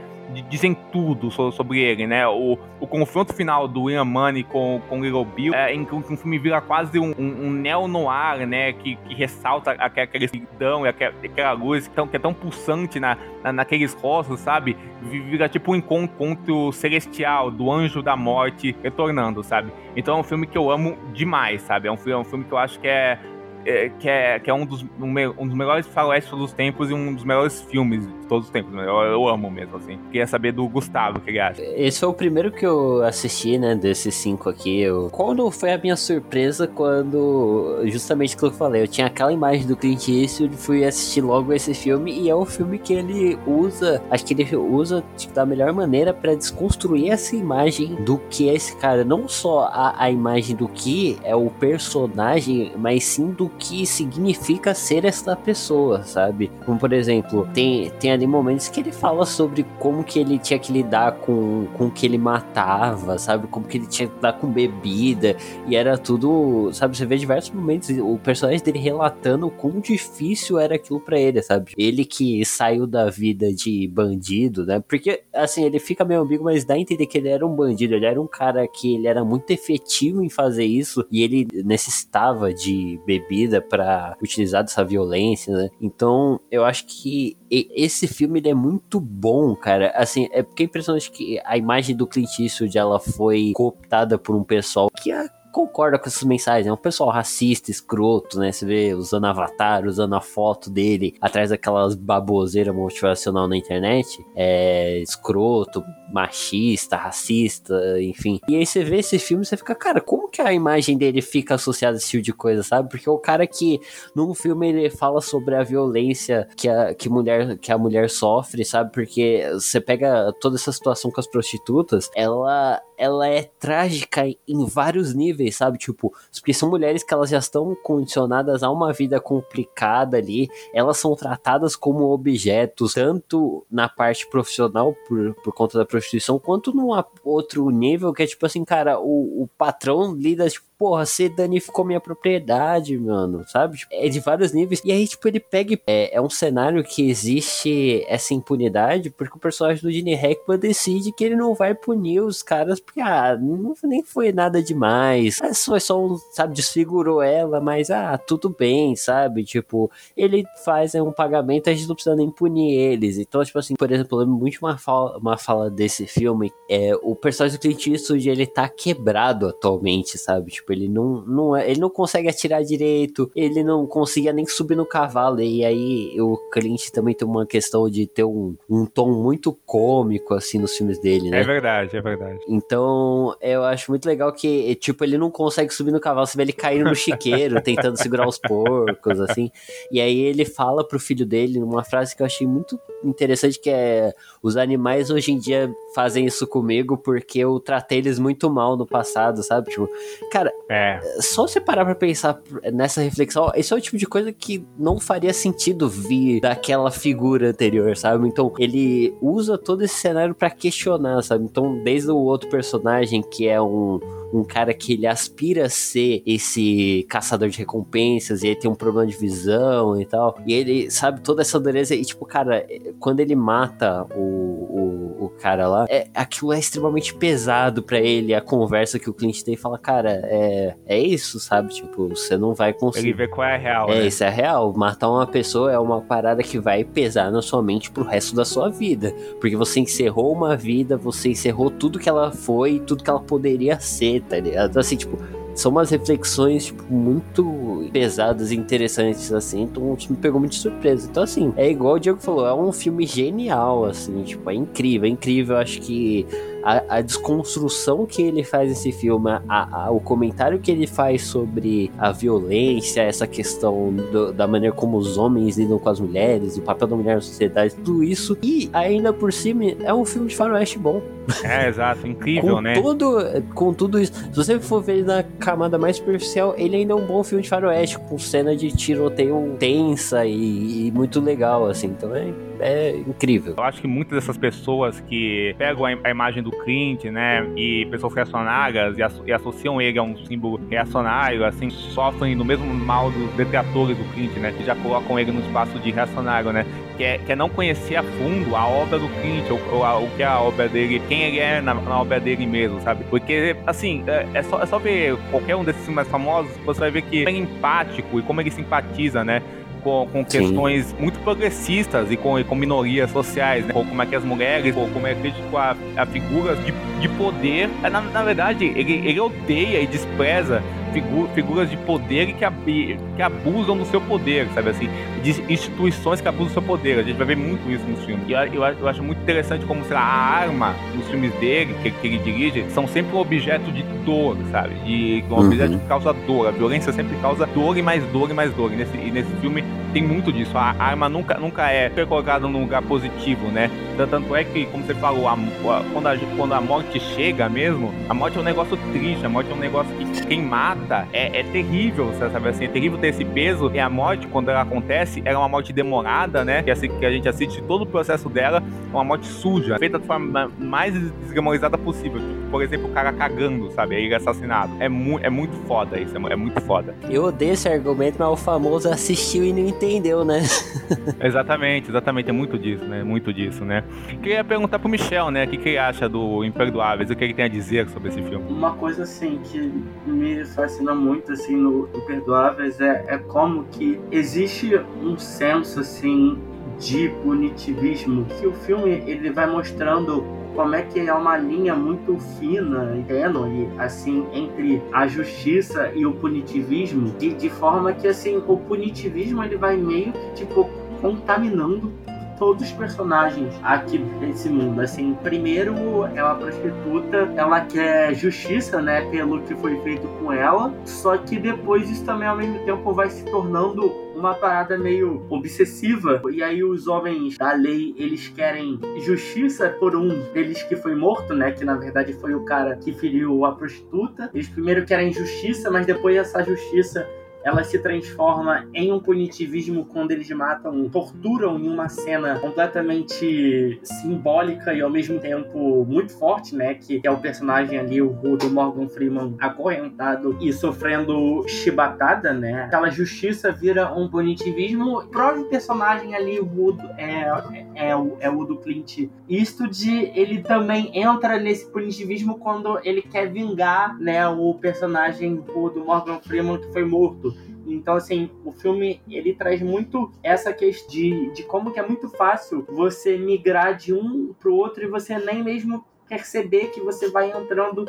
Dizem tudo sobre ele, né? O, o confronto final do Ian Money com, com Little Bill é em que o filme vira quase um, um, um neo-noir, né? Que, que ressalta aquela escuridão e aquela, aquela luz que, que é tão pulsante na, na, naqueles rostos, sabe? Vira tipo um encontro celestial do anjo da morte retornando, sabe? Então é um filme que eu amo demais, sabe? É um, é um filme que eu acho que é é, que, é, que é um dos, um, um dos melhores faroestes dos tempos e um dos melhores filmes todos os tempos. Né? Eu, eu amo mesmo, assim. Queria saber do Gustavo o que ele acha. Esse foi o primeiro que eu assisti, né, desses cinco aqui. Eu... Quando foi a minha surpresa quando, justamente o que eu falei, eu tinha aquela imagem do Clint Eastwood, fui assistir logo esse filme e é um filme que ele usa, acho que ele usa tipo, da melhor maneira para desconstruir essa imagem do que é esse cara. Não só a, a imagem do que é o personagem, mas sim do que significa ser essa pessoa, sabe? Como por exemplo, tem, tem ali momentos que ele fala sobre como que ele tinha que lidar com, com o que ele matava, sabe? Como que ele tinha que lidar com bebida, e era tudo, sabe? Você vê diversos momentos o personagem dele relatando o quão difícil era aquilo para ele, sabe? Ele que saiu da vida de bandido, né? Porque, assim, ele fica meio ambíguo, mas dá a entender que ele era um bandido, ele era um cara que ele era muito efetivo em fazer isso, e ele necessitava de bebida para utilizar dessa violência, né? Então, eu acho que esse filme ele é muito bom, cara. Assim, é porque é impressionante que a imagem do Clint Eastwood ela foi cooptada por um pessoal que é concorda com essas mensagens. É um pessoal racista, escroto, né? Você vê usando avatar, usando a foto dele atrás daquelas baboseiras motivacional na internet. É escroto, machista, racista, enfim. E aí você vê esse filme e você fica, cara, como que a imagem dele fica associada a esse tipo de coisa, sabe? Porque o cara que num filme ele fala sobre a violência que a, que mulher, que a mulher sofre, sabe? Porque você pega toda essa situação com as prostitutas, ela, ela é trágica em vários níveis, sabe? Tipo, porque são mulheres que elas já estão condicionadas a uma vida complicada ali, elas são tratadas como objetos, tanto na parte profissional, por, por conta da prostituição, quanto num outro nível que é tipo assim, cara, o, o patrão lida, tipo, porra, você danificou minha propriedade, mano, sabe? Tipo, é de vários níveis. E aí, tipo, ele pega. É, é um cenário que existe essa impunidade porque o personagem do Gene Hackman decide que ele não vai punir os caras porque, ah, não, nem foi nada demais. É só, só um, sabe, desfigurou ela, mas, ah, tudo bem, sabe? Tipo, ele faz é, um pagamento, a gente não precisa nem punir eles. Então, tipo assim, por exemplo, eu lembro muito uma fala, uma fala desse filme. É, o personagem do Clint Eastwood, ele tá quebrado atualmente, sabe? Tipo, Tipo, ele não, não, é, ele não consegue atirar direito, ele não conseguia nem subir no cavalo. E aí o Clint também tem uma questão de ter um, um tom muito cômico, assim, nos filmes dele, né? É verdade, é verdade. Então, eu acho muito legal que, tipo, ele não consegue subir no cavalo, você vê ele caindo no chiqueiro, tentando segurar os porcos, assim. E aí ele fala pro filho dele numa frase que eu achei muito interessante, que é os animais hoje em dia fazem isso comigo porque eu tratei eles muito mal no passado, sabe? Tipo, cara, é. Só você parar pra pensar nessa reflexão, esse é o tipo de coisa que não faria sentido vir daquela figura anterior, sabe? Então, ele usa todo esse cenário para questionar, sabe? Então, desde o outro personagem que é um um cara que ele aspira a ser esse caçador de recompensas e ele tem um problema de visão e tal. E ele sabe toda essa dureza e tipo, cara, quando ele mata o, o, o cara lá, é, aquilo é extremamente pesado para ele, a conversa que o cliente tem fala, cara, é, é isso, sabe? Tipo, você não vai conseguir. Ele vê qual é a real. É, né? isso é real. Matar uma pessoa é uma parada que vai pesar na sua mente pro resto da sua vida. Porque você encerrou uma vida, você encerrou tudo que ela foi, tudo que ela poderia ser, tá ligado? Então, assim, tipo, são umas reflexões tipo, muito pesadas e interessantes, assim, então isso me pegou muito de surpresa. Então, assim, é igual o Diego falou, é um filme genial, assim, tipo, é incrível, é incrível, acho que a, a, desconstrução que ele faz nesse filme, a, a, o comentário que ele faz sobre a violência, essa questão do, da maneira como os homens lidam com as mulheres, o papel da mulher na sociedade, tudo isso. E ainda por cima, é um filme de faroeste bom. É, exato, incrível, com né? Todo, com tudo isso. Se você for ver na camada mais superficial, ele ainda é um bom filme de faroeste, com cena de tiroteio tensa e, e muito legal, assim. Então é, é incrível. Eu acho que muitas dessas pessoas que pegam a, a imagem do Clint, né, e pessoas reacionárias e, asso e, associam ele a um símbolo reacionário, assim, sofrem do mesmo mal dos detratores do Clint, né, que já colocam ele no espaço de reacionário, né, que é, que é não conhecer a fundo a obra do Clint, ou, ou a, o que é a obra dele, quem ele é na, na obra dele mesmo, sabe? Porque, assim, é, é, só, é só ver qualquer um desses mais famosos, você vai ver que é empático e como ele simpatiza, né? Com, com questões muito progressistas e com, e com minorias sociais, né? como é que as mulheres, como é crítico a, a figuras de, de poder. Na, na verdade, ele, ele odeia e despreza figu figuras de poder que, ab que abusam do seu poder, sabe assim? De instituições que abusam do seu poder. A gente vai ver muito isso nos filmes. E eu, eu, eu acho muito interessante como, sei lá, a arma nos filmes dele, que, que ele dirige, são sempre um objeto de dor, sabe? De um uhum. objeto que causa dor. A violência sempre causa dor e mais dor e mais dor. E nesse, e nesse filme tem muito disso. A arma nunca, nunca é colocada num lugar positivo, né? Tanto é que, como você falou, a, a, quando, a, quando a morte chega mesmo, a morte é um negócio triste, a morte é um negócio que quem mata é, é terrível, sabe assim? É terrível ter esse peso. E a morte, quando ela acontece, ela é uma morte demorada, né? Que, assim, que a gente assiste todo o processo dela, é uma morte suja, feita da forma mais desglamorizada possível. Tipo, por exemplo, o cara cagando, sabe? Aí ele é assassinado. É, mu é muito foda isso, é, é muito foda. Eu odeio esse argumento, mas o famoso assistiu e não entendeu, né? exatamente, exatamente. É muito disso, né? Muito disso, né? Queria perguntar pro Michel, né? O que, que ele acha do Imperdoáveis? O que ele tem a dizer sobre esse filme? Uma coisa, assim, que me fascina muito, assim, no Imperdoáveis é, é como que existe um senso, assim, de punitivismo que o filme ele vai mostrando como é que é uma linha muito fina e tênue, assim, entre a justiça e o punitivismo, de, de forma que, assim, o punitivismo ele vai meio que, tipo, contaminando todos os personagens aqui nesse mundo. Assim, primeiro, ela prostituta, ela quer justiça, né, pelo que foi feito com ela, só que depois isso também ao mesmo tempo vai se tornando uma parada meio obsessiva. E aí os homens da lei, eles querem justiça por um deles que foi morto, né? Que na verdade foi o cara que feriu a prostituta. Eles primeiro querem justiça, mas depois essa justiça ela se transforma em um punitivismo quando eles matam, torturam em uma cena completamente simbólica e ao mesmo tempo muito forte, né? Que é o personagem ali, o do Morgan Freeman, acorrentado e sofrendo chibatada, né? Aquela justiça vira um punitivismo. O próprio personagem ali, o Wood, é, é, é, o, é o do Clint Eastwood, ele também entra nesse punitivismo quando ele quer vingar, né? O personagem do Morgan Freeman que foi morto. Então, assim, o filme ele traz muito essa questão de, de como que é muito fácil você migrar de um pro outro e você nem mesmo perceber que você vai entrando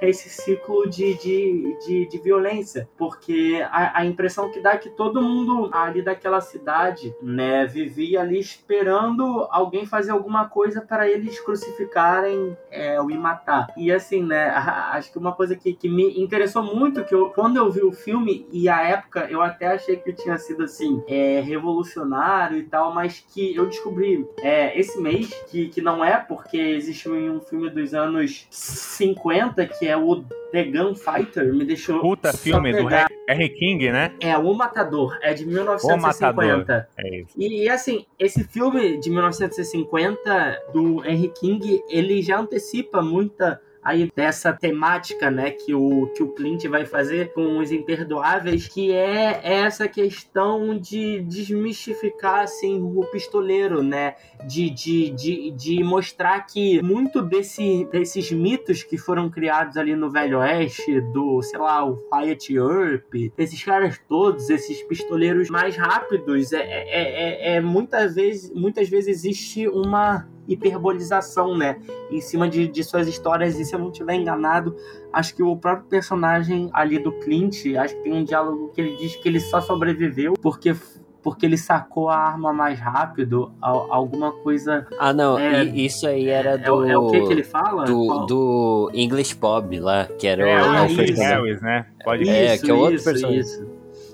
nesse ciclo de, de, de, de violência. Porque a, a, impressão que dá é que todo mundo ali daquela cidade, né, vivia ali esperando alguém fazer alguma coisa para eles crucificarem é, ou me matar. E assim, né, acho que uma coisa que, que me interessou muito, que eu, quando eu vi o filme, e a época eu até achei que tinha sido assim, é, revolucionário e tal, mas que eu descobri é, esse mês que, que não é porque existiu um filme dos anos 50, que é o The Gunfighter, me deixou. Puta filme pegar. do R. King, né? É, O Matador, é de 1950. É isso. E, e, assim, esse filme de 1950 do Henry King, ele já antecipa muita aí dessa temática, né, que o, que o Clint vai fazer com os imperdoáveis, que é essa questão de desmistificar, assim, o pistoleiro, né, de, de, de, de mostrar que muito desse, desses mitos que foram criados ali no Velho Oeste, do, sei lá, o Wyatt Earp, esses caras todos, esses pistoleiros mais rápidos, é, é, é, é muitas vezes, muitas vezes existe uma hiperbolização, né? Em cima de, de suas histórias, e se eu não estiver enganado, acho que o próprio personagem ali do Clint, acho que tem um diálogo que ele diz que ele só sobreviveu porque porque ele sacou a arma mais rápido, alguma coisa. Ah, não, é, isso aí era do. É, é, o que, que ele fala? Do, do English Bob lá, que era é, o. Alfred Harris, né? Pode É, que é outro isso, personagem. Isso.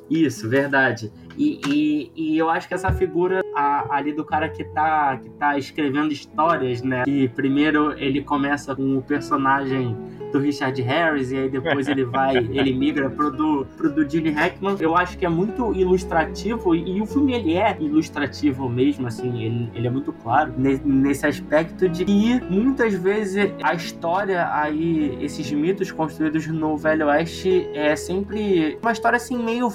Isso, verdade. E, e, e, eu acho que essa figura a, ali do cara que tá, que tá escrevendo histórias, né? Que primeiro ele começa com o personagem do Richard Harris e aí depois ele vai, ele migra pro do, pro do Gene Hackman. Eu acho que é muito ilustrativo e, e o filme ele é ilustrativo mesmo, assim, ele, ele é muito claro nesse aspecto de que muitas vezes a história aí, esses mitos construídos no Velho Oeste é sempre uma história assim meio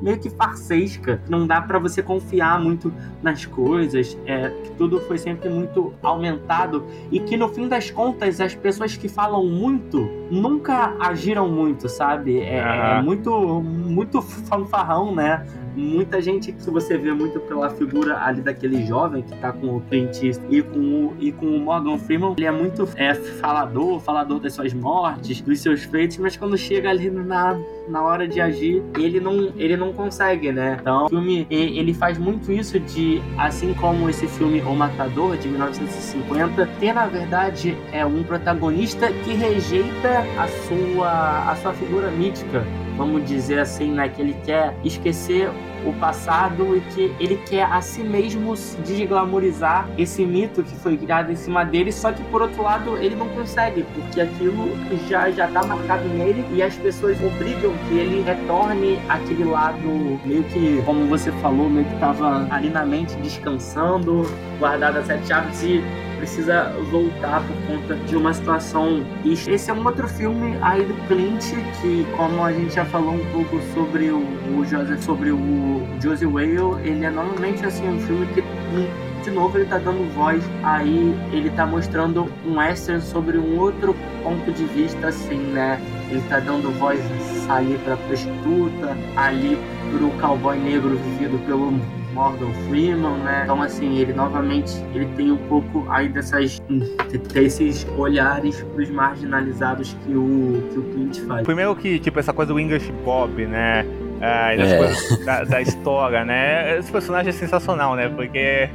meio que farsesca. Não dá para você confiar muito nas coisas. É, que tudo foi sempre muito aumentado e que no fim das contas as pessoas que falam muito nunca agiram muito, sabe? É, uhum. é muito muito fanfarrão, né? Muita gente que você vê muito pela figura ali daquele jovem que tá com o Clint e com o, e com o Morgan Freeman, ele é muito é, falador, falador das suas mortes, dos seus feitos, mas quando chega ali na, na hora de agir, ele não, ele não consegue, né? Então, o filme, ele faz muito isso de, assim como esse filme O Matador, de 1950, ter, na verdade, é um protagonista que rejeita a sua, a sua figura mítica vamos dizer assim, né, que ele quer esquecer o passado e que ele quer a si mesmo desglamorizar esse mito que foi criado em cima dele, só que por outro lado ele não consegue, porque aquilo já já tá marcado nele e as pessoas obrigam que ele retorne aquele lado meio que, como você falou, meio que tava ali na mente descansando, guardado as sete chaves e precisa voltar por conta de uma situação. Esse é um outro filme aí do Clint que, como a gente já falou um pouco sobre o, o Joseph, sobre o Josie Whale, ele é normalmente assim um filme que de novo ele tá dando voz aí ele tá mostrando um western sobre um outro ponto de vista assim né ele tá dando voz ali pra prostituta ali pro cowboy negro vivido pelo Morgan Freeman, né? Então, assim, ele novamente ele tem um pouco aí dessas desses olhares pros marginalizados que o, que o Clint faz. Primeiro que, tipo, essa coisa do English Bob, né? Ah, das é. coisas da, da, história, né? Esse personagem é sensacional, né? Porque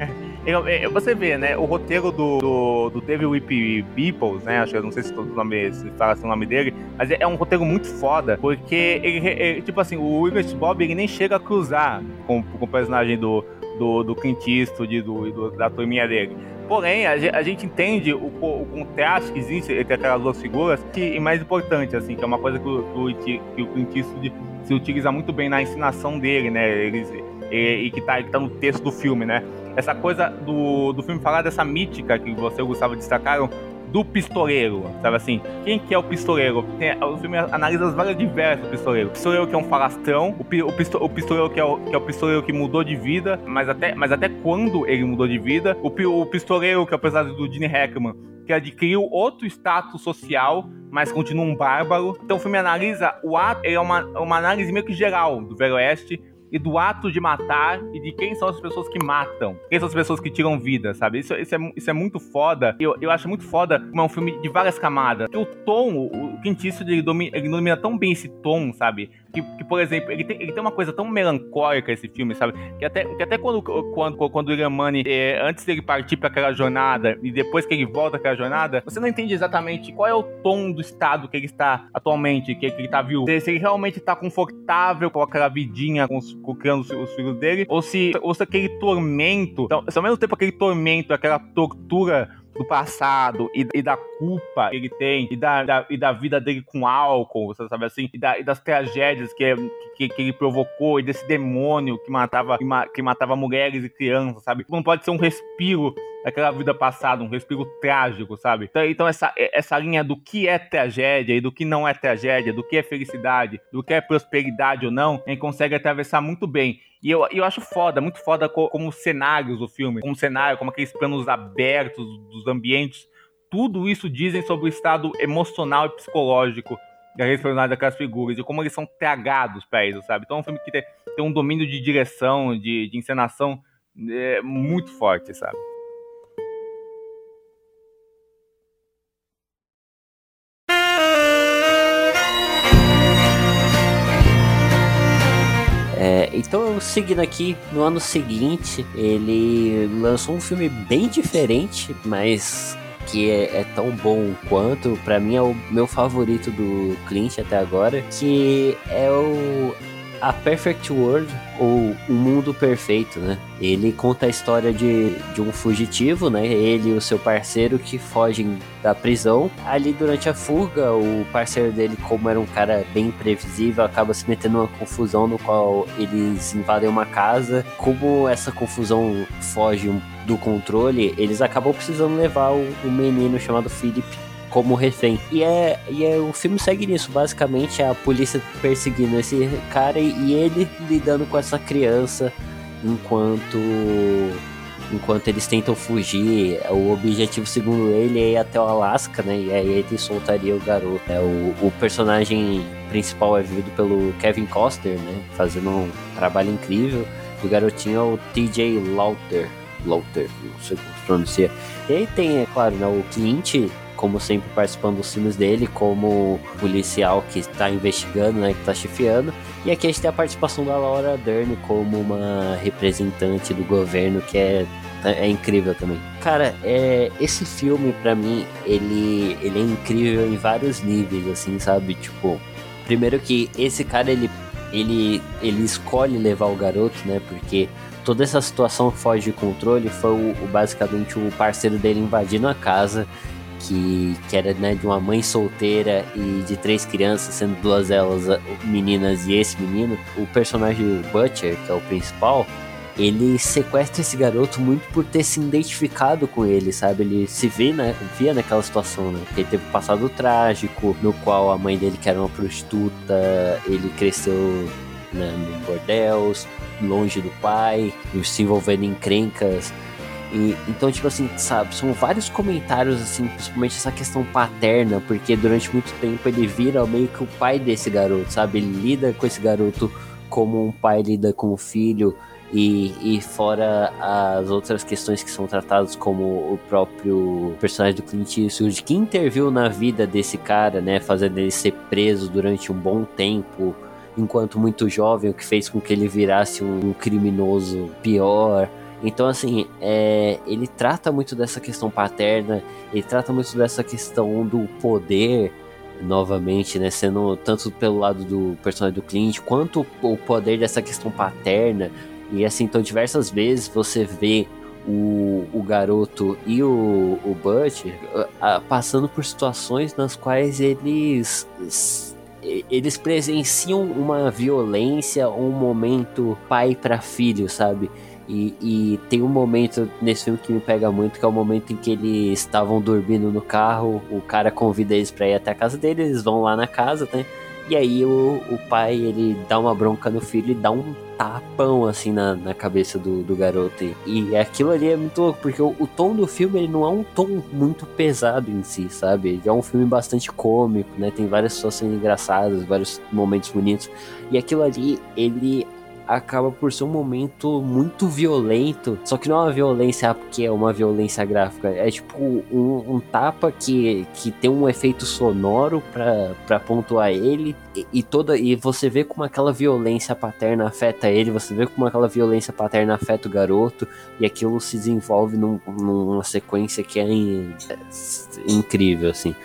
você vê, né? O roteiro do, do, do Devil Whip Peoples, né? Acho que não sei se todo nome se fala assim o nome dele, mas é, é um roteiro muito foda, porque ele, ele, tipo assim, o English Bob ele nem chega a cruzar com, com o personagem do, do, do Clint Eastwood, do, do, da turminha dele. Porém, a, a, gente entende o, o contraste que existe entre aquelas duas figuras, que, e mais importante, assim, que é uma coisa que o, que o Clint Eastwood se utiliza muito bem na ensinação dele, né? Eles, e, e que, tá, que tá no texto do filme, né? Essa coisa do, do filme falar dessa mítica que você e o Gustavo destacaram do pistoleiro, sabe assim? Quem que é o pistoleiro? Tem, o filme analisa as várias diversas pistoleiros. O pistoleiro que é um falastrão, o, o, pisto, o pistoleiro que é o, que é o pistoleiro que mudou de vida, mas até, mas até quando ele mudou de vida. O, o pistoleiro que é o personagem do Gene Hackman, que adquiriu outro status social, mas continua um bárbaro. Então o filme analisa o ato, ele é uma, uma análise meio que geral do Velho Oeste, e do ato de matar e de quem são as pessoas que matam, quem são as pessoas que tiram vida, sabe? Isso, isso, é, isso é muito foda. Eu, eu acho muito foda como é um filme de várias camadas. o tom, o, o Eastwood, ele domina, ele domina tão bem esse tom, sabe? Que, que, por exemplo, ele tem, ele tem uma coisa tão melancólica esse filme, sabe? Que até, que até quando, quando, quando o William Money, é, antes dele partir para aquela jornada e depois que ele volta aquela jornada, você não entende exatamente qual é o tom do estado que ele está atualmente, que, que ele tá vivo. Se ele realmente tá confortável com aquela vidinha, com, com criando os, os, filhos dele, ou se, ou se aquele tormento, então, ao mesmo tempo aquele tormento, aquela tortura do passado e, e, da culpa que ele tem e da, da, e da vida dele com álcool, você sabe assim, e, da, e das tragédias que, que, que, ele provocou e desse demônio que matava, que, que matava mulheres e crianças, sabe? Não pode ser um respiro aquela vida passada, um respiro trágico, sabe? Então, então essa, essa linha do que é tragédia e do que não é tragédia, do que é felicidade, do que é prosperidade ou não, a gente consegue atravessar muito bem. E eu, eu acho foda, muito foda como, cenários do filme, como cenário, como aqueles planos abertos dos ambientes. Tudo isso dizem sobre o estado emocional e psicológico da personagens daquelas figuras, e como eles são tragados para isso, sabe? Então é um filme que tem, tem um domínio de direção, de, de encenação é, muito forte, sabe? Então, seguindo aqui, no ano seguinte, ele lançou um filme bem diferente, mas que é, é tão bom quanto, para mim é o meu favorito do Clint até agora, que é o a Perfect World, ou O Mundo Perfeito, né? Ele conta a história de, de um fugitivo, né? Ele e o seu parceiro que fogem da prisão. Ali durante a fuga, o parceiro dele, como era um cara bem imprevisível, acaba se metendo numa confusão no qual eles invadem uma casa. Como essa confusão foge do controle, eles acabam precisando levar o, o menino chamado Philip como refém. E é, e é o filme segue nisso, basicamente a polícia perseguindo esse cara e, e ele lidando com essa criança enquanto enquanto eles tentam fugir. O objetivo, segundo ele, é ir até o Alasca, né? E aí ele soltaria o garoto. É, o, o personagem principal é vivido pelo Kevin Costner, né? Fazendo um trabalho incrível. O garotinho é o TJ Lauter. Lauter, não sei como se pronuncia. E aí tem, é claro, né, o Clint como sempre participando dos filmes dele, como policial que está investigando, né, que está chefiando. E aqui a gente tem a participação da Laura Dern como uma representante do governo que é é incrível também. Cara, é, esse filme para mim ele ele é incrível em vários níveis, assim, sabe? Tipo, primeiro que esse cara ele ele ele escolhe levar o garoto, né? Porque toda essa situação foge de controle foi o, o basicamente o parceiro dele invadindo a casa que, que era né, de uma mãe solteira e de três crianças, sendo duas delas uh, meninas e esse menino, o personagem Butcher, que é o principal, ele sequestra esse garoto muito por ter se identificado com ele, sabe? Ele se vê, né, via naquela situação, né? Ele teve um passado trágico, no qual a mãe dele, que era uma prostituta, ele cresceu né, no bordel, longe do pai, se envolvendo em crencas e, então, tipo assim, sabe, são vários comentários, assim, principalmente essa questão paterna, porque durante muito tempo ele vira meio que o pai desse garoto, sabe? Ele lida com esse garoto como um pai lida com o filho, e, e fora as outras questões que são tratadas, como o próprio personagem do Clint Eastwood, que interviu na vida desse cara, né, fazendo ele ser preso durante um bom tempo, enquanto muito jovem, o que fez com que ele virasse um criminoso pior. Então, assim, é, ele trata muito dessa questão paterna, ele trata muito dessa questão do poder, novamente, né? Sendo tanto pelo lado do personagem do Clint, quanto o poder dessa questão paterna. E assim, então, diversas vezes você vê o, o garoto e o, o passando por situações nas quais eles eles presenciam uma violência, um momento pai para filho, sabe? E, e, tem um momento nesse filme que me pega muito, que é o momento em que eles estavam dormindo no carro, o cara convida eles pra ir até a casa dele, eles vão lá na casa, né? E aí o, o pai, ele dá uma bronca no filho e dá um tapão, assim, na, na cabeça do, do garoto. E, aquilo ali é muito louco, porque o, o, tom do filme, ele não é um tom muito pesado em si, sabe? Ele é um filme bastante cômico, né? Tem várias situações engraçadas, vários momentos bonitos. E aquilo ali, ele acaba por ser um momento muito violento. Só que não é uma violência porque é uma violência gráfica. É tipo um, um tapa que, que tem um efeito sonoro para pontuar ele. E, e, toda e você vê como aquela violência paterna afeta ele, você vê como aquela violência paterna afeta o garoto. E aquilo se desenvolve num, numa sequência que é, in, é incrível, assim.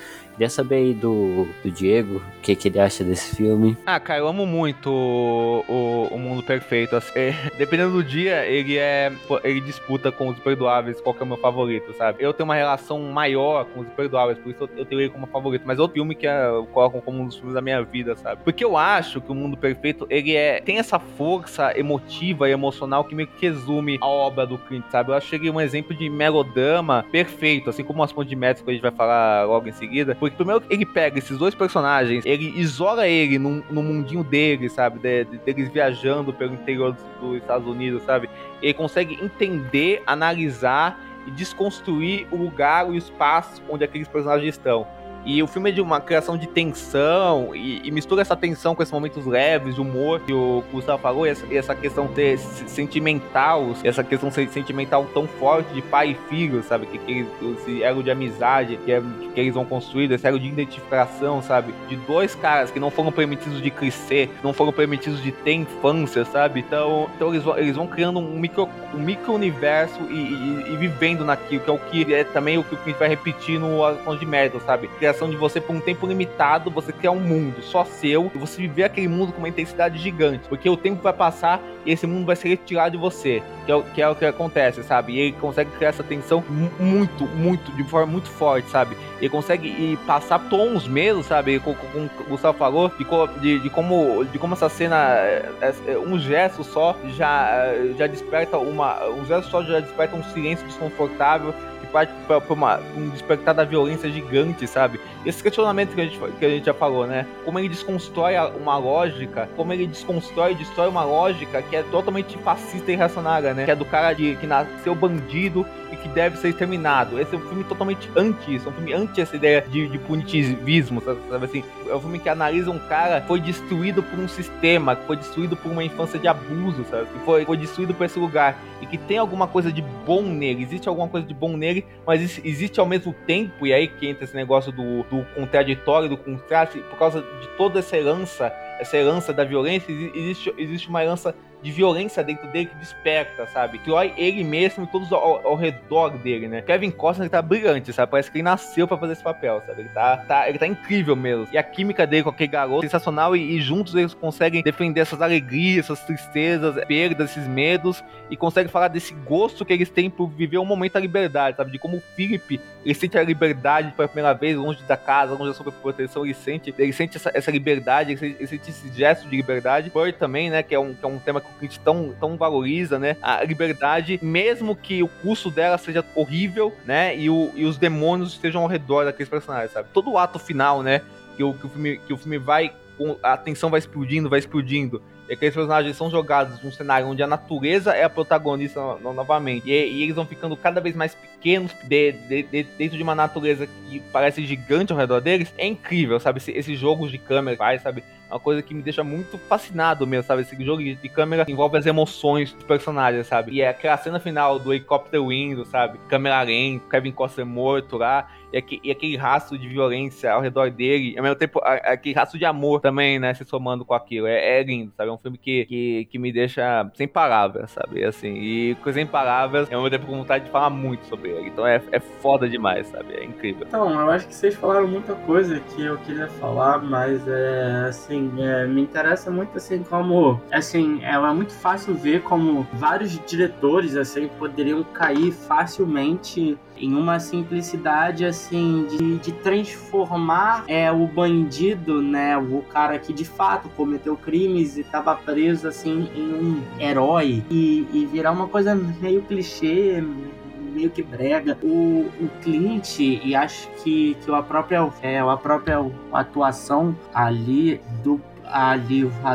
Queria saber aí do, do Diego, o que, que ele acha desse filme. Ah, cara, eu amo muito o, o, o Mundo Perfeito. Assim, dependendo do dia, ele é. Ele disputa com os Perdoáveis qual que é o meu favorito, sabe? Eu tenho uma relação maior com os Perdoáveis, por isso eu tenho ele como favorito. Mas é outro filme que é, eu coloco como um dos filmes da minha vida, sabe? Porque eu acho que o Mundo Perfeito, ele é. tem essa força emotiva e emocional que meio que resume a obra do Clint, sabe? Eu acho que ele é um exemplo de melodrama perfeito, assim como as pontes de Metro que a gente vai falar logo em seguida. Porque primeiro ele pega esses dois personagens, ele isola ele no, no mundinho dele, sabe? De, de, deles viajando pelo interior dos, dos Estados Unidos, sabe? Ele consegue entender, analisar e desconstruir o lugar e o espaço onde aqueles personagens estão. E o filme é de uma criação de tensão e, e mistura essa tensão com esses momentos leves, de humor que o Gustavo falou, e essa, e essa questão ter sentimental, essa questão sentimental tão forte de pai e filho, sabe? Que, que esse elo de amizade que, é, que eles vão construir, esse elo de identificação, sabe? De dois caras que não foram permitidos de crescer, não foram permitidos de ter infância, sabe? Então, então eles, vão, eles vão criando um micro, um micro universo e, e, e vivendo naquilo, que é o que é também o que a gente vai repetir no Aston de Merda, sabe? criação de você por um tempo limitado, você criar um mundo só seu e você viver aquele mundo com uma intensidade gigante. Porque o tempo vai passar e esse mundo vai ser retirado de você. Que é, o, que é o que acontece, sabe? E ele consegue criar essa tensão muito, muito, de forma muito forte, sabe? Ele consegue e passar tons mesmo, sabe? Como, como o Gustavo falou, de, de, de, como, de como essa cena, é, é, um gesto só já, já desperta uma. Um gesto só já desperta um silêncio desconfortável parte pra, pra uma, um despertar da violência gigante, sabe? Esse questionamento que a, gente, que a gente já falou, né? Como ele desconstrói uma lógica, como ele desconstrói e destrói uma lógica que é totalmente fascista e reacionária, né? Que é do cara de, que nasceu bandido e que deve ser exterminado. Esse é um filme totalmente anti isso, é um filme anti essa ideia de, de punitivismo, sabe, sabe assim? É um filme que analisa um cara que foi destruído por um sistema, que foi destruído por uma infância de abuso, sabe? Que foi, foi destruído por esse lugar e que tem alguma coisa de bom nele, existe alguma coisa de bom nele, mas existe ao mesmo tempo, e aí que entra esse negócio do, do contraditório, do contraste, por causa de toda essa herança, essa herança da violência, existe, existe uma herança de violência dentro dele que desperta, sabe? Olha ele mesmo e todos ao, ao, redor dele, né? Kevin Costner ele tá brilhante, sabe? Parece que ele nasceu para fazer esse papel, sabe? Ele tá, tá, ele tá incrível mesmo. E a química dele com aquele garoto é sensacional e, e, juntos eles conseguem defender essas alegrias, essas tristezas, perdas, esses medos e conseguem falar desse gosto que eles têm por viver um momento da liberdade, sabe? De como o Philip, ele sente a liberdade pela primeira vez, longe da casa, longe da sua proteção, ele sente, ele sente essa, essa liberdade, ele sente, ele sente esse gesto de liberdade. Bird também, né? Que é um, que é um tema que que o Clint tão, tão valoriza, né? A liberdade, mesmo que o custo dela seja horrível, né? E, o, e os demônios estejam ao redor daqueles personagens, sabe? Todo o ato final, né? Que o, que o, filme, que o filme vai. A tensão vai explodindo, vai explodindo e aqueles personagens são jogados num cenário onde a natureza é a protagonista no, no, novamente. E, e, eles vão ficando cada vez mais pequenos de, de, de, dentro de uma natureza que parece gigante ao redor deles. É incrível, sabe? Esse, esses jogos de câmera faz, sabe? Uma coisa que me deixa muito fascinado mesmo, sabe? Esse jogo de câmera envolve as emoções dos personagens, sabe? E é aquela cena final do helicóptero indo, sabe? Câmera lenta, Kevin Costner morto lá e, aquele, e aquele rastro de violência ao redor dele, e ao mesmo tempo aquele rastro de amor também, né, se somando com aquilo. É, é lindo, sabe? É um filme que, que, que, me deixa sem palavras, sabe? Assim, e sem palavras, eu me tempo com vontade de falar muito sobre ele. Então é, é foda demais, sabe? É incrível. Então, eu acho que vocês falaram muita coisa que eu queria falar, mas é assim, é, me interessa muito assim como assim, é, é muito fácil ver como vários diretores assim poderiam cair facilmente em uma simplicidade assim de, de transformar é, o bandido, né, o cara que de fato cometeu crimes e estava preso assim em um herói e, e virar uma coisa meio clichê, meio que brega. O, o Clint, e acho que, que a própria, é, a própria atuação ali do a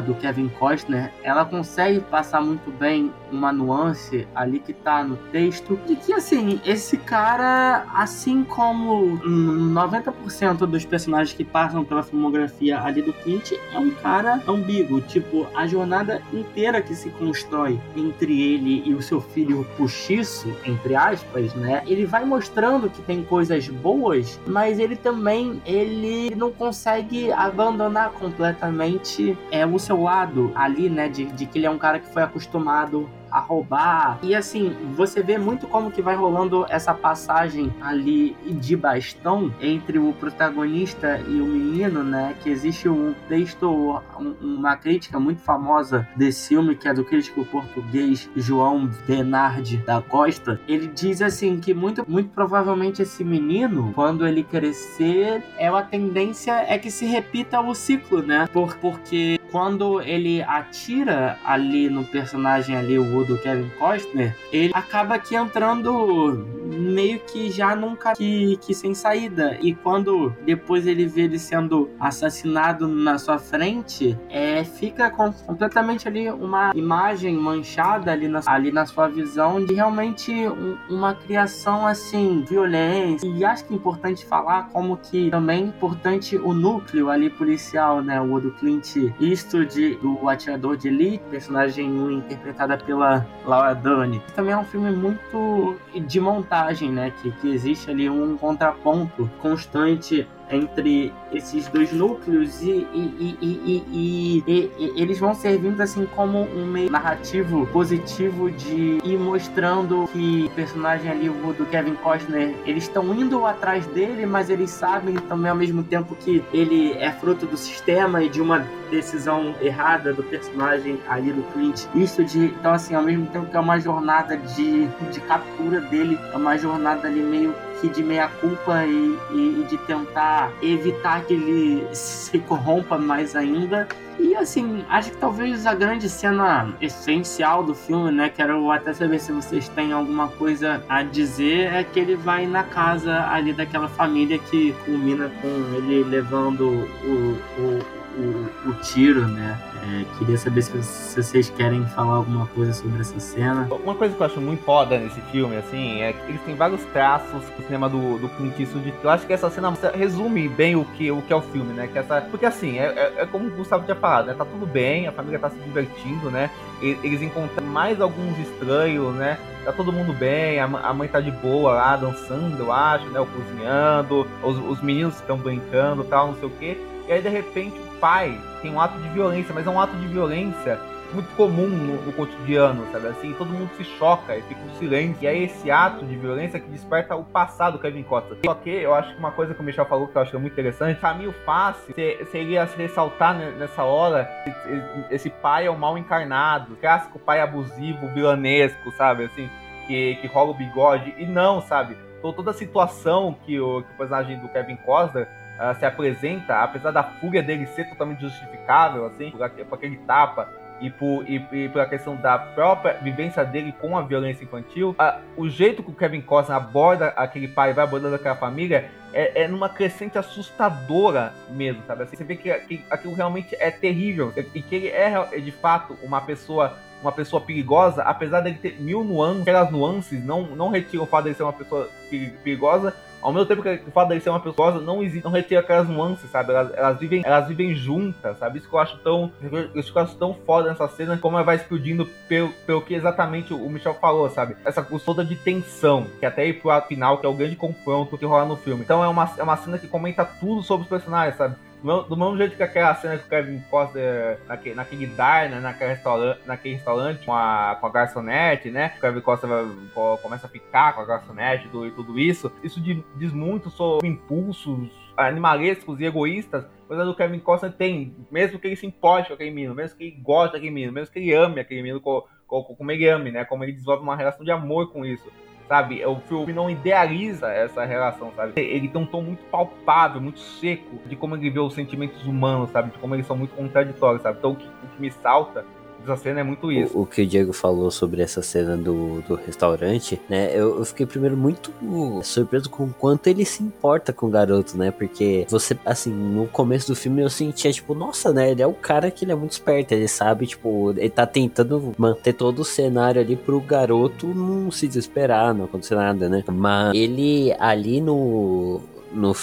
do Kevin Costner, ela consegue passar muito bem uma nuance ali que tá no texto de que assim, esse cara, assim como 90% dos personagens que passam pela filmografia ali do Clint, é um cara ambíguo, tipo, a jornada inteira que se constrói entre ele e o seu filho puxiço, entre aspas, né? Ele vai mostrando que tem coisas boas, mas ele também ele não consegue abandonar completamente é o seu lado ali, né, de, de que ele é um cara que foi acostumado a roubar. E assim, você vê muito como que vai rolando essa passagem ali de bastão entre o protagonista e o menino, né? Que existe um texto, uma crítica muito famosa desse filme, que é do crítico português João Benardi da Costa. Ele diz assim que muito, muito provavelmente esse menino, quando ele crescer, é a tendência é que se repita o ciclo, né? Por, porque quando ele atira ali no personagem ali, o do Kevin Costner, ele acaba que entrando meio que já nunca que, que sem saída. E quando depois ele vê ele sendo assassinado na sua frente, é, fica com, completamente ali uma imagem manchada ali na, ali na sua visão de realmente um, uma criação assim, violência. E acho que é importante falar como que também é importante o núcleo ali policial, né? O do Clint Eastwood de, do Atirador de Elite, personagem interpretada pela Laura Dern. Também é um filme muito de montagem, né? Que, que existe ali um contraponto constante entre esses dois núcleos e, e, e, e, eles vão servindo assim como um meio narrativo positivo de ir mostrando que o personagem ali, o do Kevin Costner, eles estão indo atrás dele, mas eles sabem também ao mesmo tempo que ele é fruto do sistema e de uma decisão errada do personagem ali do Clint Eastwood. Então assim, ao mesmo tempo que é uma jornada de, de captura dele, é uma jornada ali meio que de meia culpa e, e, e de tentar evitar que ele se corrompa mais ainda. E assim, acho que talvez a grande cena essencial do filme, né? Quero até saber se vocês têm alguma coisa a dizer, é que ele vai na casa ali daquela família que culmina com ele levando o, o, o, o tiro, né? É, queria saber se, se, vocês querem falar alguma coisa sobre essa cena. Uma coisa que eu acho muito foda nesse filme, assim, é que eles têm vários traços do cinema do, do Clint Eastwood. Eu acho que essa cena resume bem o que, o que é o filme, né? Que essa, porque assim, é, é, é como o Gustavo tinha falado, né? Tá tudo bem, a família tá se divertindo, né? Eles encontram mais alguns estranhos, né? Tá todo mundo bem, a, a mãe tá de boa lá, dançando, eu acho, né? Ou cozinhando, os, os meninos estão brincando tal, não sei o quê. E aí, de repente, pai tem um ato de violência, mas é um ato de violência muito comum no, no, cotidiano, sabe? Assim, todo mundo se choca e fica um silêncio. E é esse ato de violência que desperta o passado do Kevin Costa. Só que eu acho que uma coisa que o Michel falou que eu acho muito interessante, caminho fácil seria se ressaltar nessa hora esse pai é o mal encarnado, clássico pai abusivo, vilanesco, sabe? Assim, que, que rola o bigode. E não, sabe? Toda a situação que o, que o personagem do Kevin Costner uh, se apresenta, apesar da fúria dele ser totalmente justificável, assim, por, por aquele tapa e por, e, e por a questão da própria vivência dele com a violência infantil, o jeito que o Kevin Costner aborda aquele pai, vai abordando aquela família, é, é numa crescente assustadora mesmo, sabe? Assim, você vê que, que aquilo realmente é terrível e que ele é de fato uma pessoa uma pessoa perigosa, apesar dele ter mil nuances, aquelas nuances não, não retiram o fato de ser uma pessoa perigosa, ao mesmo tempo que o fato de ser uma pessoa não existe, não retira aquelas nuances, sabe? Elas, elas, vivem, elas vivem juntas, sabe? Isso que eu acho tão. Isso que eu acho tão foda nessa cena, como ela vai explodindo pelo, pelo que exatamente o Michel falou, sabe? Essa toda de tensão, que até ir pro final, que é o grande confronto que rola no filme. Então é uma, é uma cena que comenta tudo sobre os personagens, sabe? Do mesmo jeito que aquela cena que o Kevin Costa naquele, naquele diner, né, naquele restaurante, naquele restaurante com a, com a garçonete, né? O Kevin Costa vai, começa a ficar com a garçonete e tudo isso. Isso diz muito sobre impulsos animalescos e egoístas, coisa do Kevin Costa tem, mesmo que ele se importe com aquele menino, mesmo que ele goste daquele menino, mesmo que ele ame aquele menino como, como ele ame, né? Como ele desenvolve uma relação de amor com isso sabe? O filme não idealiza essa relação, sabe? Ele tem um tom muito palpável, muito seco de como ele vê os sentimentos humanos, sabe? De como eles são muito contraditórios, sabe? Então o que, o que me salta essa cena é muito isso. O, o, que o Diego falou sobre essa cena do, do restaurante, né? Eu, eu, fiquei primeiro muito surpreso com o quanto ele se importa com o garoto, né? Porque você, assim, no começo do filme eu sentia, tipo, nossa, né? Ele é o cara que ele é muito esperto, ele sabe, tipo, ele tá tentando manter todo o cenário ali pro garoto não se desesperar, não acontecer nada, né? Mas ele ali no no,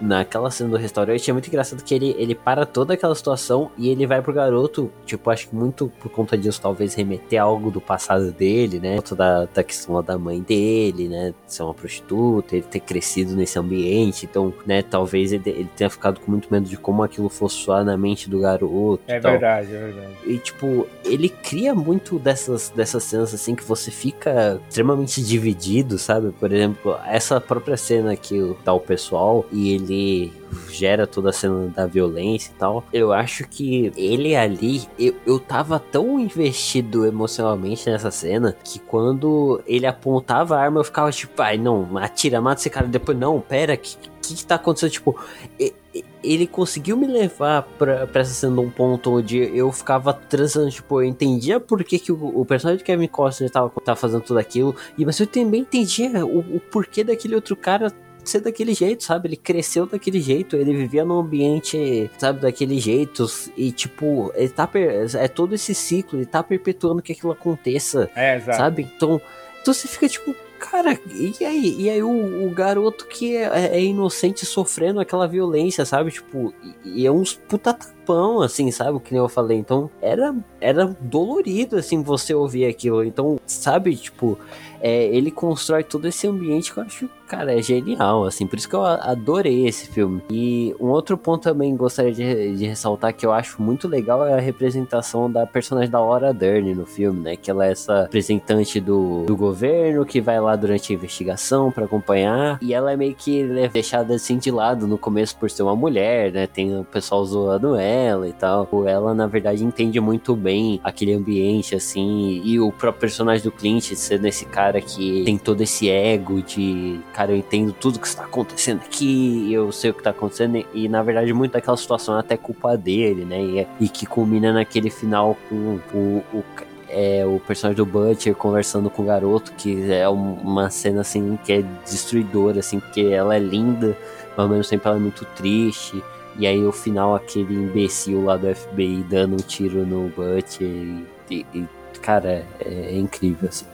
naquela cena do restaurante é muito engraçado que ele, ele para toda aquela situação e ele vai pro garoto, tipo, acho que muito por conta disso, talvez remeter algo do passado dele, né? Da, da questão da mãe dele, né? Ser uma prostituta, ele ter crescido nesse ambiente, então, né? Talvez ele, ele tenha ficado com muito medo de como aquilo fosse soar na mente do garoto. É verdade, é verdade. E, tipo, ele cria muito dessas, dessas cenas, assim, que você fica extremamente dividido, sabe? Por exemplo, essa própria cena que tá o pessoal e ele ele gera toda a cena da violência e tal. Eu acho que ele ali, eu, eu tava tão investido emocionalmente nessa cena que quando ele apontava a arma eu ficava tipo, ai não, atira, mata esse cara. Depois, não, pera, que, que, que tá acontecendo? Tipo, ele conseguiu me levar pra, pra essa cena um ponto onde eu ficava transando, tipo, eu entendia por que, que o, o personagem de Kevin Costner tava, tava fazendo tudo aquilo, e, mas eu também entendia o, o porquê daquele outro cara ser daquele jeito, sabe? Ele cresceu daquele jeito, ele vivia num ambiente, sabe, daquele jeito. E, tipo, ele tá. É todo esse ciclo, ele tá perpetuando que aquilo aconteça. É, exato. Sabe? Então, então você fica tipo. Cara, e aí? E aí o, o garoto que é, é, inocente sofrendo aquela violência, sabe? Tipo, e, e é uns puta tapão, assim, sabe? Que nem eu falei. Então, era, era dolorido, assim, você ouvir aquilo. Então, sabe? Tipo, é, ele constrói todo esse ambiente que eu acho, cara, é genial, assim, por isso que eu adorei esse filme. E um outro ponto também gostaria de, de ressaltar que eu acho muito legal é a representação da personagem da Laura Dern no filme, né? Que ela é essa representante do, do governo que vai lá durante a investigação para acompanhar. E ela é meio que deixada assim de lado no começo por ser uma mulher, né? Tem o pessoal zoando ela e tal. Ela, na verdade, entende muito bem aquele ambiente, assim. E o próprio personagem do Clint nesse cara cara que tem todo esse ego de, cara, eu entendo tudo que está acontecendo aqui, eu sei o que está acontecendo, e na verdade, muito daquela situação é até culpa dele, né? E, e que culmina naquele final com o, o é, o personagem do Butcher conversando com o garoto, que é uma cena assim que é destruidora, assim, porque ela é linda, mas ao mesmo tempo ela é muito triste. E aí o final, aquele imbecil lá do FBI dando um tiro no Butcher e, e, e cara, é, é incrível, assim.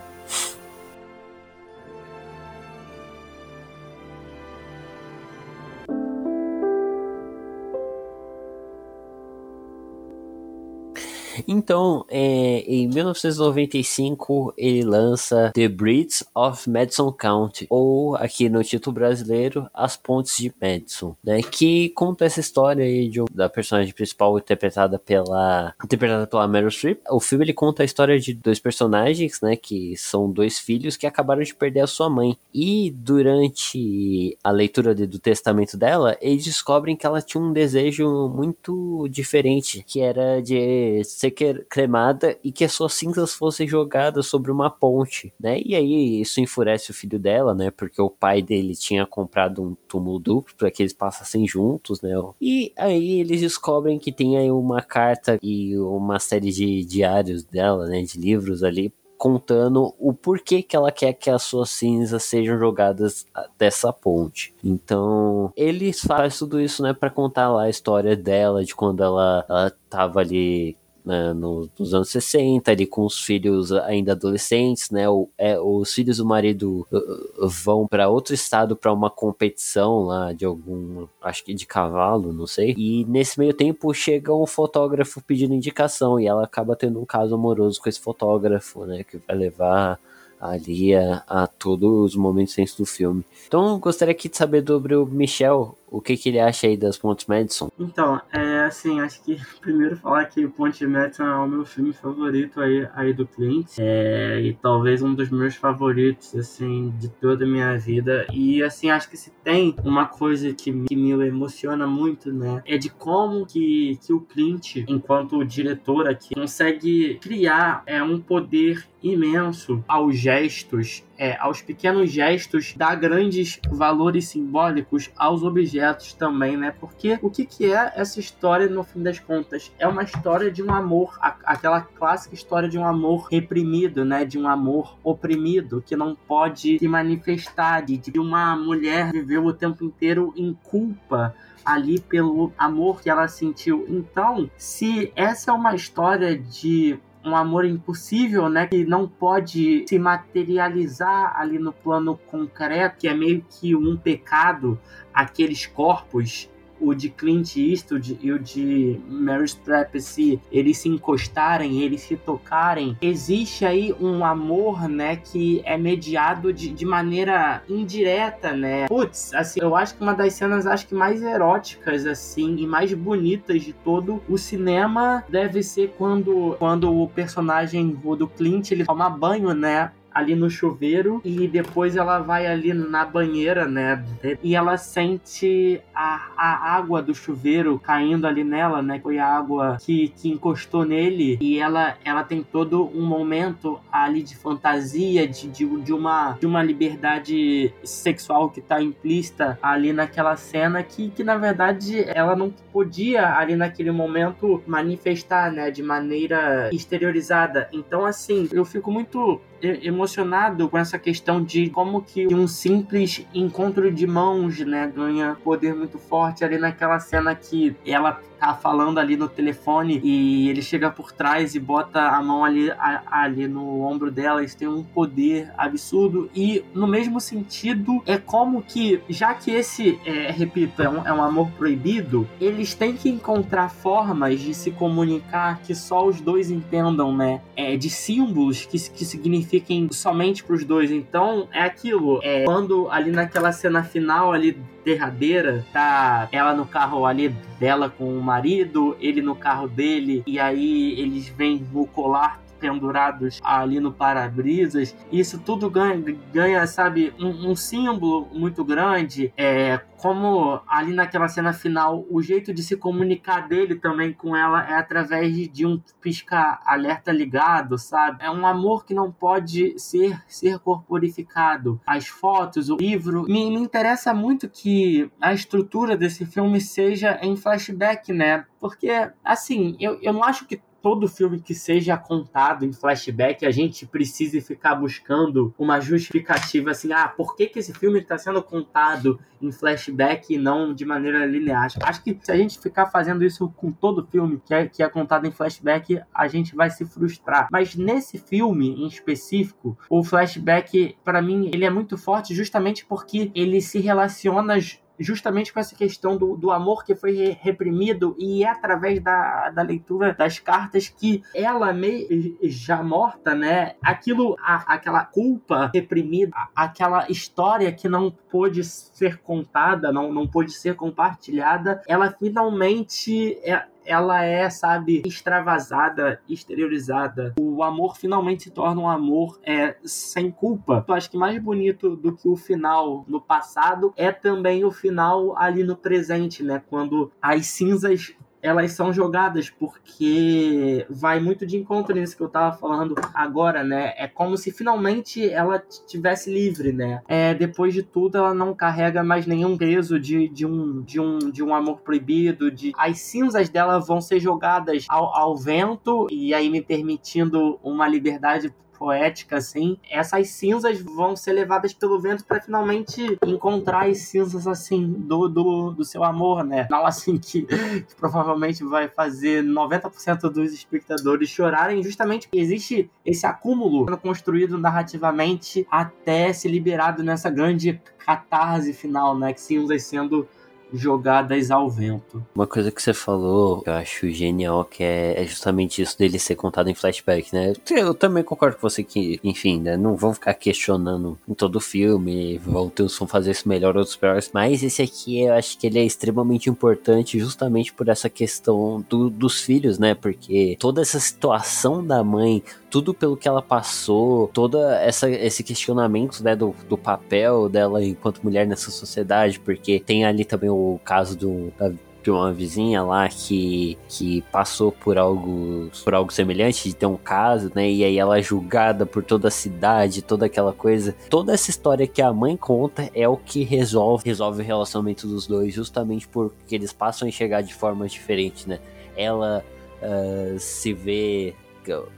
Então, é, em 1995, ele lança The Bridges of Madison County, ou aqui no título brasileiro, As Pontes de Madison, né? Que conta essa história aí de, da personagem principal interpretada pela interpretada pela Meryl Streep. O filme ele conta a história de dois personagens, né? Que são dois filhos que acabaram de perder a sua mãe. E durante a leitura de, do testamento dela, eles descobrem que ela tinha um desejo muito diferente, que era de ser cremada e que as suas cinzas fossem jogadas sobre uma ponte, né? E aí isso enfurece o filho dela, né? Porque o pai dele tinha comprado um túmulo duplo para que eles passassem juntos, né? E aí eles descobrem que tem aí uma carta e uma série de diários dela, né? De livros ali contando o porquê que ela quer que as suas cinzas sejam jogadas dessa ponte. Então, eles fazem tudo isso, né, para contar lá a história dela, de quando ela, ela tava ali né, nos, nos, anos 60, ali com os filhos ainda adolescentes, né? O, é, os filhos do marido uh, uh vão para outro estado para uma competição lá de algum, acho que de cavalo, não sei. E nesse meio tempo chega um fotógrafo pedindo indicação e ela acaba tendo um caso amoroso com esse fotógrafo, né? Que vai levar ali a, a todos os momentos do filme. Então, gostaria aqui de saber sobre o Michel, o que, que ele acha aí das Pontes Madison? Então, é assim, acho que primeiro falar que o Ponte Madison é o meu filme favorito aí, aí do Clint. É, e talvez um dos meus favoritos, assim, de toda a minha vida. E assim, acho que se tem uma coisa que, que me emociona muito, né? É de como que, que o Clint, enquanto diretor aqui, consegue criar é, um poder imenso aos gestos é, aos pequenos gestos, dá grandes valores simbólicos aos objetos também, né? Porque o que, que é essa história no fim das contas? É uma história de um amor, a, aquela clássica história de um amor reprimido, né? De um amor oprimido que não pode se manifestar, de, de uma mulher viveu o tempo inteiro em culpa ali pelo amor que ela sentiu. Então, se essa é uma história de um amor impossível, né? Que não pode se materializar ali no plano concreto, que é meio que um pecado, aqueles corpos o de Clint Eastwood e o de Mary Streep se eles se encostarem, eles se tocarem, existe aí um amor, né, que é mediado de, de maneira indireta, né? Putz, assim, eu acho que uma das cenas acho que mais eróticas assim e mais bonitas de todo o cinema deve ser quando quando o personagem do Clint ele toma banho, né? Ali no chuveiro e depois ela vai ali na banheira, né? E ela sente a, a água do chuveiro caindo ali nela, né? Foi a água que, que encostou nele e ela, ela tem todo um momento ali de fantasia, de, de, de, uma, de uma liberdade sexual que tá implícita ali naquela cena que, que na verdade ela não podia ali naquele momento manifestar, né? De maneira exteriorizada. Então, assim, eu fico muito emocionado com essa questão de como que um simples encontro de mãos, né, ganha poder muito forte ali naquela cena que ela tá falando ali no telefone e ele chega por trás e bota a mão ali, a, ali no ombro dela. Isso tem um poder absurdo. E no mesmo sentido, é como que, já que esse, é, repito, é um, é um amor proibido, eles têm que encontrar formas de se comunicar que só os dois entendam, né? É, de símbolos que, que signifiquem somente pros dois. Então, é aquilo. É, quando ali naquela cena final ali derradeira, tá ela no carro ali dela com o marido, ele no carro dele, e aí eles vêm no colar pendurados ali no para-brisas. Isso tudo ganha, ganha sabe, um, um, símbolo muito grande. É, como ali naquela cena final, o jeito de se comunicar dele também com ela é através de um pisca-alerta ligado, sabe? É um amor que não pode ser, ser corporificado. As fotos, o livro. Me, me interessa muito que a estrutura desse filme seja em flashback, né? Porque, assim, eu, eu não acho que todo filme que seja contado em flashback, a gente precise ficar buscando uma justificativa assim, ah, por que, que esse filme está sendo contado em flashback e não de maneira linear? Acho que se a gente ficar fazendo isso com todo filme que é, que é contado em flashback, a gente vai se frustrar. Mas nesse filme em específico, o flashback, para mim, ele é muito forte justamente porque ele se relaciona justamente com essa questão do, do amor que foi reprimido e é através da, da leitura das cartas que ela meio já morta, né? Aquilo, a, aquela culpa reprimida, aquela história que não pôde ser contada, não, não pôde ser compartilhada, ela finalmente é, ela é, sabe, extravasada, exteriorizada. O amor finalmente se torna um amor é, sem culpa. Eu acho que mais bonito do que o final no passado é também o final ali no presente, né? Quando as cinzas elas são jogadas porque vai muito de encontro nisso que eu tava falando agora, né? É como se finalmente ela tivesse livre, né? É, depois de tudo, ela não carrega mais nenhum peso de, de, um, de, um, de um amor proibido, de as cinzas dela vão ser jogadas ao, ao vento e aí me permitindo uma liberdade poética, assim, essas cinzas vão ser levadas pelo vento para finalmente encontrar as cinzas, assim, do, do, do seu amor, né? Não assim que, que provavelmente vai fazer 90% dos espectadores chorarem, justamente porque existe esse acúmulo construído narrativamente até se liberado nessa grande catarse final, né? Que cinzas sendo jogadas ao vento. Uma coisa que você falou, que eu acho genial, que é, é, justamente isso dele ser contado em flashback, né? Eu também concordo com você que, enfim, né? Não vão ficar questionando em todo o filme, vão fazer isso melhor, outros piores, mas esse aqui eu acho que ele é extremamente importante justamente por essa questão do, dos filhos, né? Porque toda essa situação da mãe, tudo pelo que ela passou, toda essa esse questionamento, né, do, do papel dela enquanto mulher nessa sociedade, porque tem ali também o caso do, da, de uma vizinha lá que, que passou por algo por algo semelhante de ter um caso, né? E aí ela é julgada por toda a cidade, toda aquela coisa. Toda essa história que a mãe conta é o que resolve resolve o relacionamento dos dois, justamente porque eles passam a enxergar de formas diferentes, né? Ela uh, se vê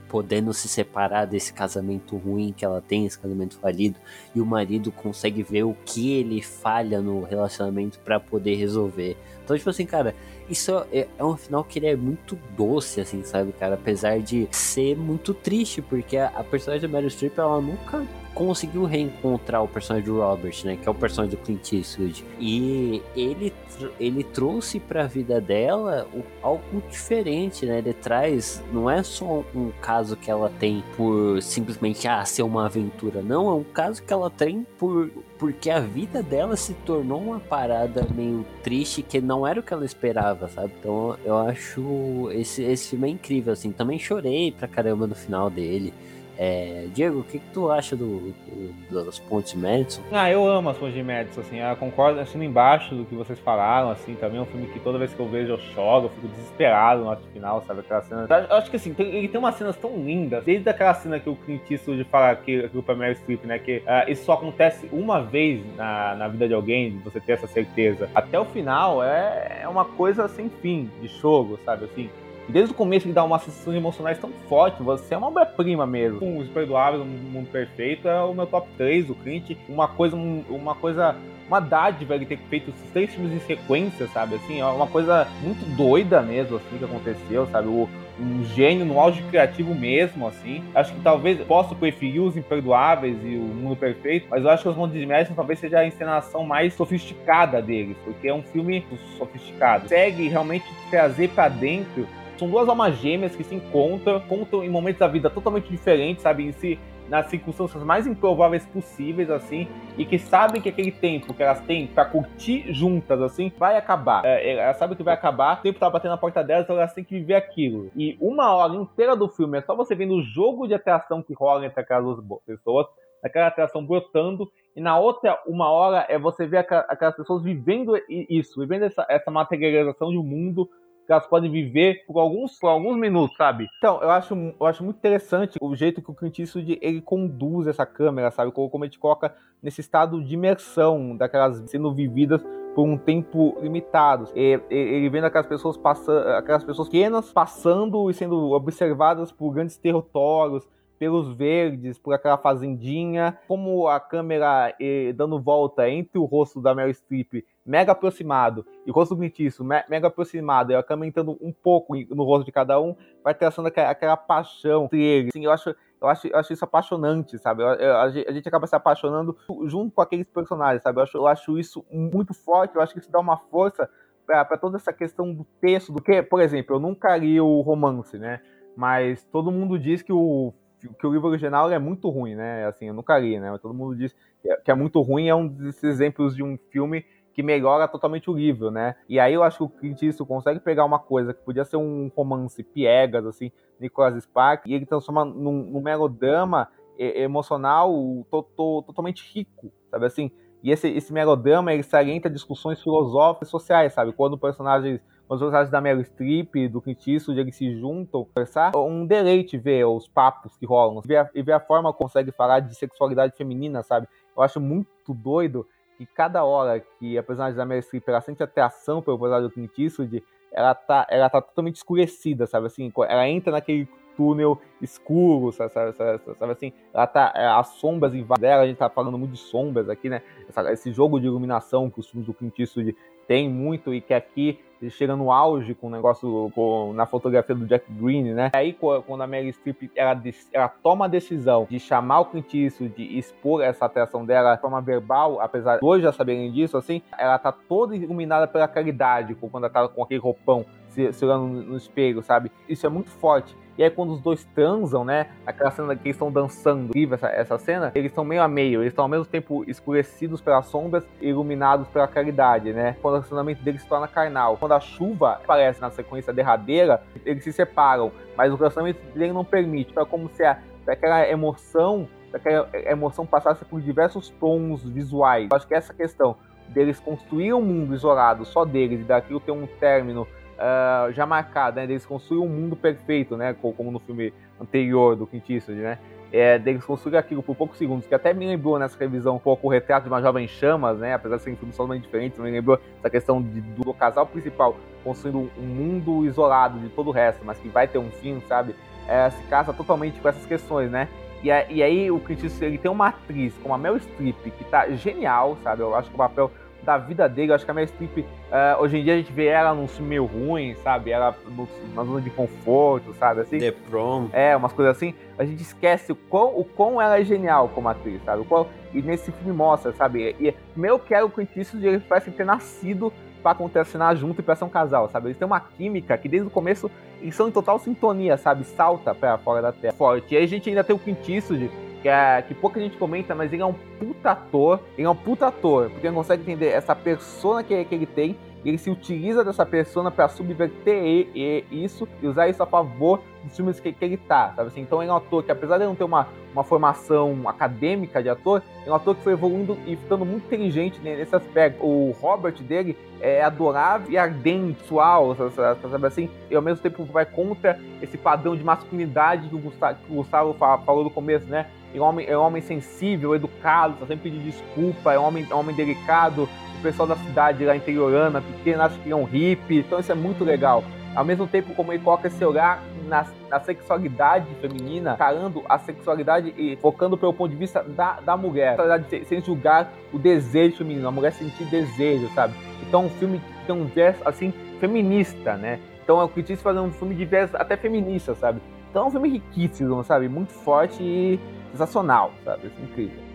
podendo se separar desse casamento ruim que ela tem, esse casamento falido, e o marido consegue ver o que ele falha no relacionamento para poder resolver. Então, tipo assim, cara, isso é, é, um final que ele é muito doce, assim, sabe, cara? Apesar de ser muito triste, porque a, a personagem da Meryl Streep, ela nunca conseguiu reencontrar o personagem do Robert, né? Que é o personagem do Clint Eastwood. E ele, ele trouxe pra vida dela algo diferente, né? Ele traz, não é só um caso que ela tem por simplesmente ah, ser uma aventura, não, é um caso que ela tem por porque a vida dela se tornou uma parada meio triste que não era o que ela esperava, sabe? Então eu acho esse, esse filme é incrível, assim. Também chorei pra caramba no final dele. É, Diego, o que, que tu acha do, do, das pontes de Madison? Ah, eu amo as pontes de Madison, assim, eu concordo, assino embaixo do que vocês falaram, assim, também é um filme que toda vez que eu vejo eu choro, eu fico desesperado no final, sabe, aquela cena. Eu acho que assim, tem, ele tem umas cenas tão lindas, desde aquela cena que o Clint Eastwood fala que, que o Meryl Streep, né, que uh, isso só acontece uma vez na, na vida de alguém, de você ter essa certeza. Até o final é, é uma coisa sem fim, de choro, sabe, assim. Desde o começo ele dá uma sensação emocionais tão forte, você é uma obra-prima mesmo. Um Os Perdoáveis, Um Mundo Perfeito é o meu top 3, o Clint. Uma coisa, uma coisa, uma dádiva ele ter feito esses três filmes em sequência, sabe? Assim, é uma coisa muito doida mesmo, assim, que aconteceu, sabe? O, um gênio no auge criativo mesmo, assim. Acho que talvez posso preferir os Imperdoáveis e o Mundo Perfeito, mas eu acho que os Montes de Madison talvez seja a encenação mais sofisticada deles, porque é um filme sofisticado. Segue realmente trazer para dentro são duas almas gêmeas que se encontram, contam em momentos da vida totalmente diferentes, sabe? Em si, nas circunstâncias mais improváveis possíveis, assim, e que sabem que aquele tempo que elas têm para curtir juntas, assim, vai acabar. É, é, elas sabem que vai acabar, o tempo tá batendo na porta delas, então elas têm que viver aquilo. E uma hora inteira do filme é só você vendo o jogo de atração que rola entre aquelas duas pessoas, aquela atração brotando, e na outra uma hora é você ver aquelas pessoas vivendo isso, vivendo essa, essa materialização de um mundo elas podem viver por alguns, por alguns minutos, sabe? Então, eu acho, eu acho muito interessante o jeito que o Clint Eastwood ele conduz essa câmera, sabe? Como, ele te coloca nesse estado de imersão daquelas sendo vividas por um tempo limitado. E, ele vendo aquelas pessoas passando, aquelas pessoas pequenas passando e sendo observadas por grandes territórios, pelos verdes, por aquela fazendinha, como a câmera eh, dando volta entre o rosto da Meryl Streep mega aproximado e o rosto do mega aproximado e a câmera entrando um pouco no rosto de cada um, vai traçando aquela, aquela paixão entre eles. Eu acho eu acho, eu acho isso apaixonante, sabe? Eu, eu, a, gente acaba se apaixonando junto com aqueles personagens, sabe? Eu acho, eu acho isso muito forte, eu acho que isso dá uma força para toda essa questão do texto, do que, por exemplo, eu nunca li o romance, né? Mas todo mundo diz que o que o livro original é muito ruim, né? Assim, eu nunca li, né? Todo mundo diz que é muito ruim, é um desses exemplos de um filme que melhora totalmente o livro, né? E aí eu acho que o Clint Eastwood consegue pegar uma coisa que podia ser um romance piegas, assim, Nicholas Spark, e ele transforma num, num melodrama emocional to, to, totalmente rico, sabe assim? E esse, esse melodrama, ele salienta discussões filosóficas e sociais, sabe? Quando personagens os personagens da Meryl Streep, do Clint Eastwood, eles se juntam conversar. Um deleite ver os papos que rolam, ver a, e ver a forma que consegue falar de sexualidade feminina, sabe? Eu acho muito doido que cada hora que a personagem da Meryl Streep ela sente atração pelo personagem do Clint Eastwood, ela tá, ela tá totalmente escurecida, sabe assim? Ela entra naquele túnel escuro, sabe, sabe, sabe, sabe assim? Ela tá, é, as sombras em dela, a gente tá falando muito de sombras aqui, né? Esse jogo de iluminação que os filmes do Clint Eastwood tem muito e que aqui chega no auge com o negócio com, na fotografia do Jack Green, né? Aí quando a Mary Streep ela, ela toma a decisão de chamar o Clint Eastwood, de expor essa atração dela de forma verbal, apesar de hoje já saberem disso, assim, ela tá toda iluminada pela caridade, quando ela tá com aquele roupão se, se olhando no espelho, sabe? Isso é muito forte. E aí quando os dois transam, né? Aquela cena que eles estão dançando, essa, essa cena, eles estão meio a meio, eles estão ao mesmo tempo escurecidos pelas sombras e iluminados pela caridade, né? Quando o relacionamento deles se torna carnal. Quando a chuva aparece na sequência derradeira, eles se separam, mas o relacionamento dele não permite. Então é como se a, aquela emoção, aquela emoção passasse por diversos tons visuais. Eu acho que essa questão deles construir um mundo isolado só deles e daquilo ter um término uh, já marcado, né? Deles construir um mundo perfeito, né? Como no filme anterior do Clint Eastwood, né? É, aquilo por poucos segundos, que até me lembrou nessa revisão um pouco o retrato de uma jovem chamas, né? Apesar de serem filmes totalmente diferentes, me lembrou essa questão de, do casal principal construindo um mundo isolado de todo o resto, mas que vai ter um fim, sabe? É, se casa totalmente com essas questões, né? E, e aí o Clint Eastwood ele tem uma atriz como a Mel Streep que tá genial, sabe? Eu acho que o papel da vida dele. Eu acho que a Meryl Streep, uh, hoje em dia a gente vê ela num filme meio ruim, sabe? Ela numa zona de conforto, sabe? Assim. The Prom. É, umas coisas assim. A gente esquece o quão, o quão ela é genial como atriz, sabe? O quão, e nesse filme mostra, sabe? E, meu quero o Clint Eastwood, ele parece ter nascido para contracenar junto e pra ser um casal, sabe? Eles têm uma química que desde o começo eles são em total sintonia, sabe? Salta pra fora da terra. Forte. E aí a gente ainda tem o Clint Eastwood, que, é, que pouca gente comenta, mas ele é um puta ator. Ele é um puta ator, porque ele consegue entender essa persona que, que ele tem ele se utiliza dessa persona para subverter isso e usar isso a favor dos filmes que, que, ele tá, sabe assim? Então ele é um ator que, apesar de não ter uma, uma formação acadêmica de ator, é um ator que foi evoluindo e ficando muito inteligente nesse aspecto. O Robert dele é adorável e ardente, sual, sabe assim? E ao mesmo tempo vai contra esse padrão de masculinidade que o Gustavo, que o Gustavo falou no começo, né? É um homem, é um homem sensível, educado, tá sempre pedindo desculpa, é um homem, é um homem delicado, o pessoal da cidade lá interiorana, pequena, acha que é um hippie, então isso é muito legal. Ao mesmo tempo, como ele coloca esse olhar na, na sexualidade feminina, carando a sexualidade e focando pelo ponto de vista da, da mulher, sem, julgar o desejo feminino, a mulher sentir desejo, sabe? Então, um filme que tem um verso, assim, feminista, né? Então, eu quis fazer um filme de verso até feminista, sabe? Então, é um filme riquíssimo, sabe? Muito forte e sensacional, sabe? É incrível.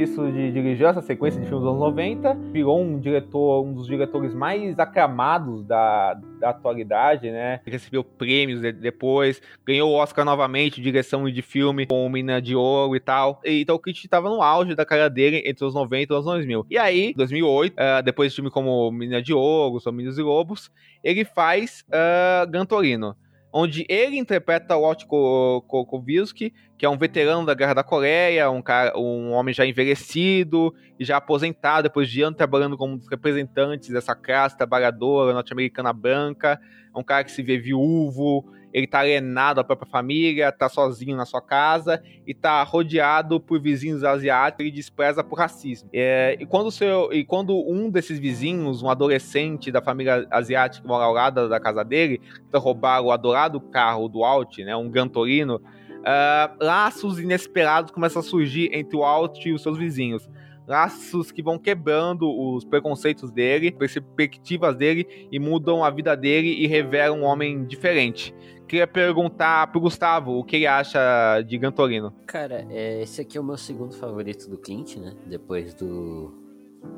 Isso de dirigir essa sequência de filmes dos anos 90, virou um diretor, um dos diretores mais aclamados da, da atualidade, né? Recebeu prêmios depois, ganhou o Oscar novamente, direção de filme com Mina de Ouro e tal. E, então o Kit estava no auge da carreira dele entre os 90 e os 2000. E aí, 2008, uh, depois de filme como Mina de Ouro, Somos e Lobos, ele faz uh, Gantorino onde ele interpreta o Walt Kowielski, que é um veterano da Guerra da Coreia, um, cara, um homem já envelhecido e já aposentado, depois de anos trabalhando como um dos representantes dessa classe trabalhadora norte-americana branca, é um cara que se vê viúvo, ele tá alienado da própria família, tá sozinho na sua casa e tá rodeado por vizinhos asiáticos e despreza por racismo. É, e, quando seu, e quando um desses vizinhos, um adolescente da família asiática que mora ao lado da casa dele, tenta roubar o adorado carro do Alt, né, um Gantorino, uh, laços inesperados começam a surgir entre o Alt e os seus vizinhos laços que vão quebrando os preconceitos dele, perspectivas dele e mudam a vida dele e revelam um homem diferente queria perguntar pro Gustavo o que ele acha de Gantorino. Cara, é, esse aqui é o meu segundo favorito do Clint, né? Depois do.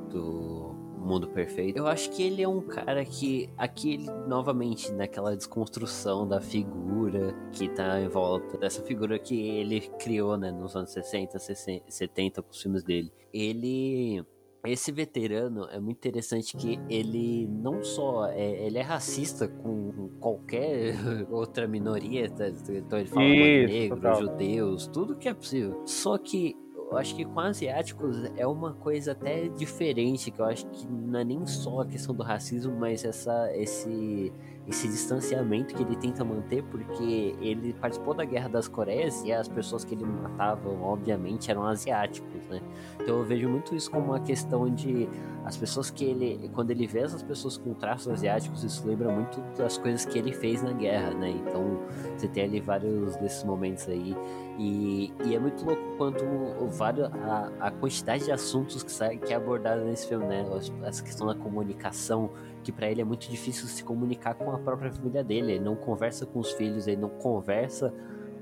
do. Mundo Perfeito. Eu acho que ele é um cara que aqui ele novamente naquela desconstrução da figura que tá em volta dessa figura que ele criou, né, nos anos 60, 60 70 com os filmes dele. Ele esse veterano é muito interessante que ele não só é, ele é racista com qualquer outra minoria, tá? então ele fala negros, judeus, tudo que é possível. Só que eu acho que com asiáticos é uma coisa até diferente, que eu acho que não é nem só a questão do racismo, mas essa esse esse distanciamento que ele tenta manter, porque ele participou da Guerra das Coreias e as pessoas que ele matava, obviamente, eram asiáticos, né? Então eu vejo muito isso como uma questão de as pessoas que ele, quando ele vê essas pessoas com traços asiáticos, isso lembra muito das coisas que ele fez na guerra, né? Então você tem ali vários desses momentos aí e, e é muito louco quanto vários, a, a quantidade de assuntos que, sai, que é abordada nesse filme, né? Essa questão da comunicação, que para ele é muito difícil se comunicar com a própria família dele. Ele não conversa com os filhos, ele não conversa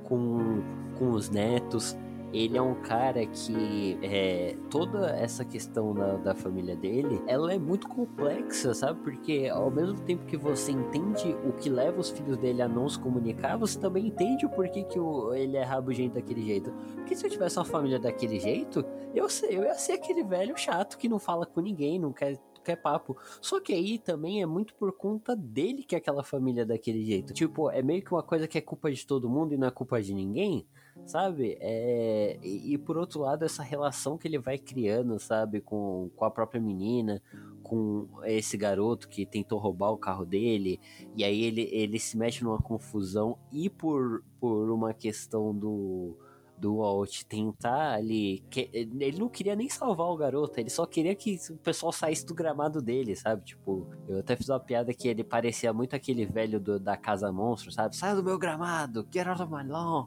com, com os netos. Ele é um cara que é, toda essa questão da, da família dele, ela é muito complexa, sabe? Porque ao mesmo tempo que você entende o que leva os filhos dele a não se comunicar, você também entende o porquê que o, ele é rabugento daquele jeito. Porque se eu tivesse uma família daquele jeito, eu, eu ia ser aquele velho chato que não fala com ninguém, não quer qualquer papo. Só que aí também é muito por conta dele que aquela família é daquele jeito. Tipo, é meio que uma coisa que é culpa de todo mundo e não é culpa de ninguém, sabe? É... E, e por outro lado, essa relação que ele vai criando, sabe, com, com a própria menina, com esse garoto que tentou roubar o carro dele, e aí ele, ele se mexe numa confusão e por, por uma questão do do Walt tentar ali. Que, ele não queria nem salvar o garoto, ele só queria que o pessoal saísse do gramado dele, sabe? Tipo, eu até fiz uma piada que ele parecia muito aquele velho do, da Casa Monstro, sabe? Sai do meu gramado, get out of my lawn.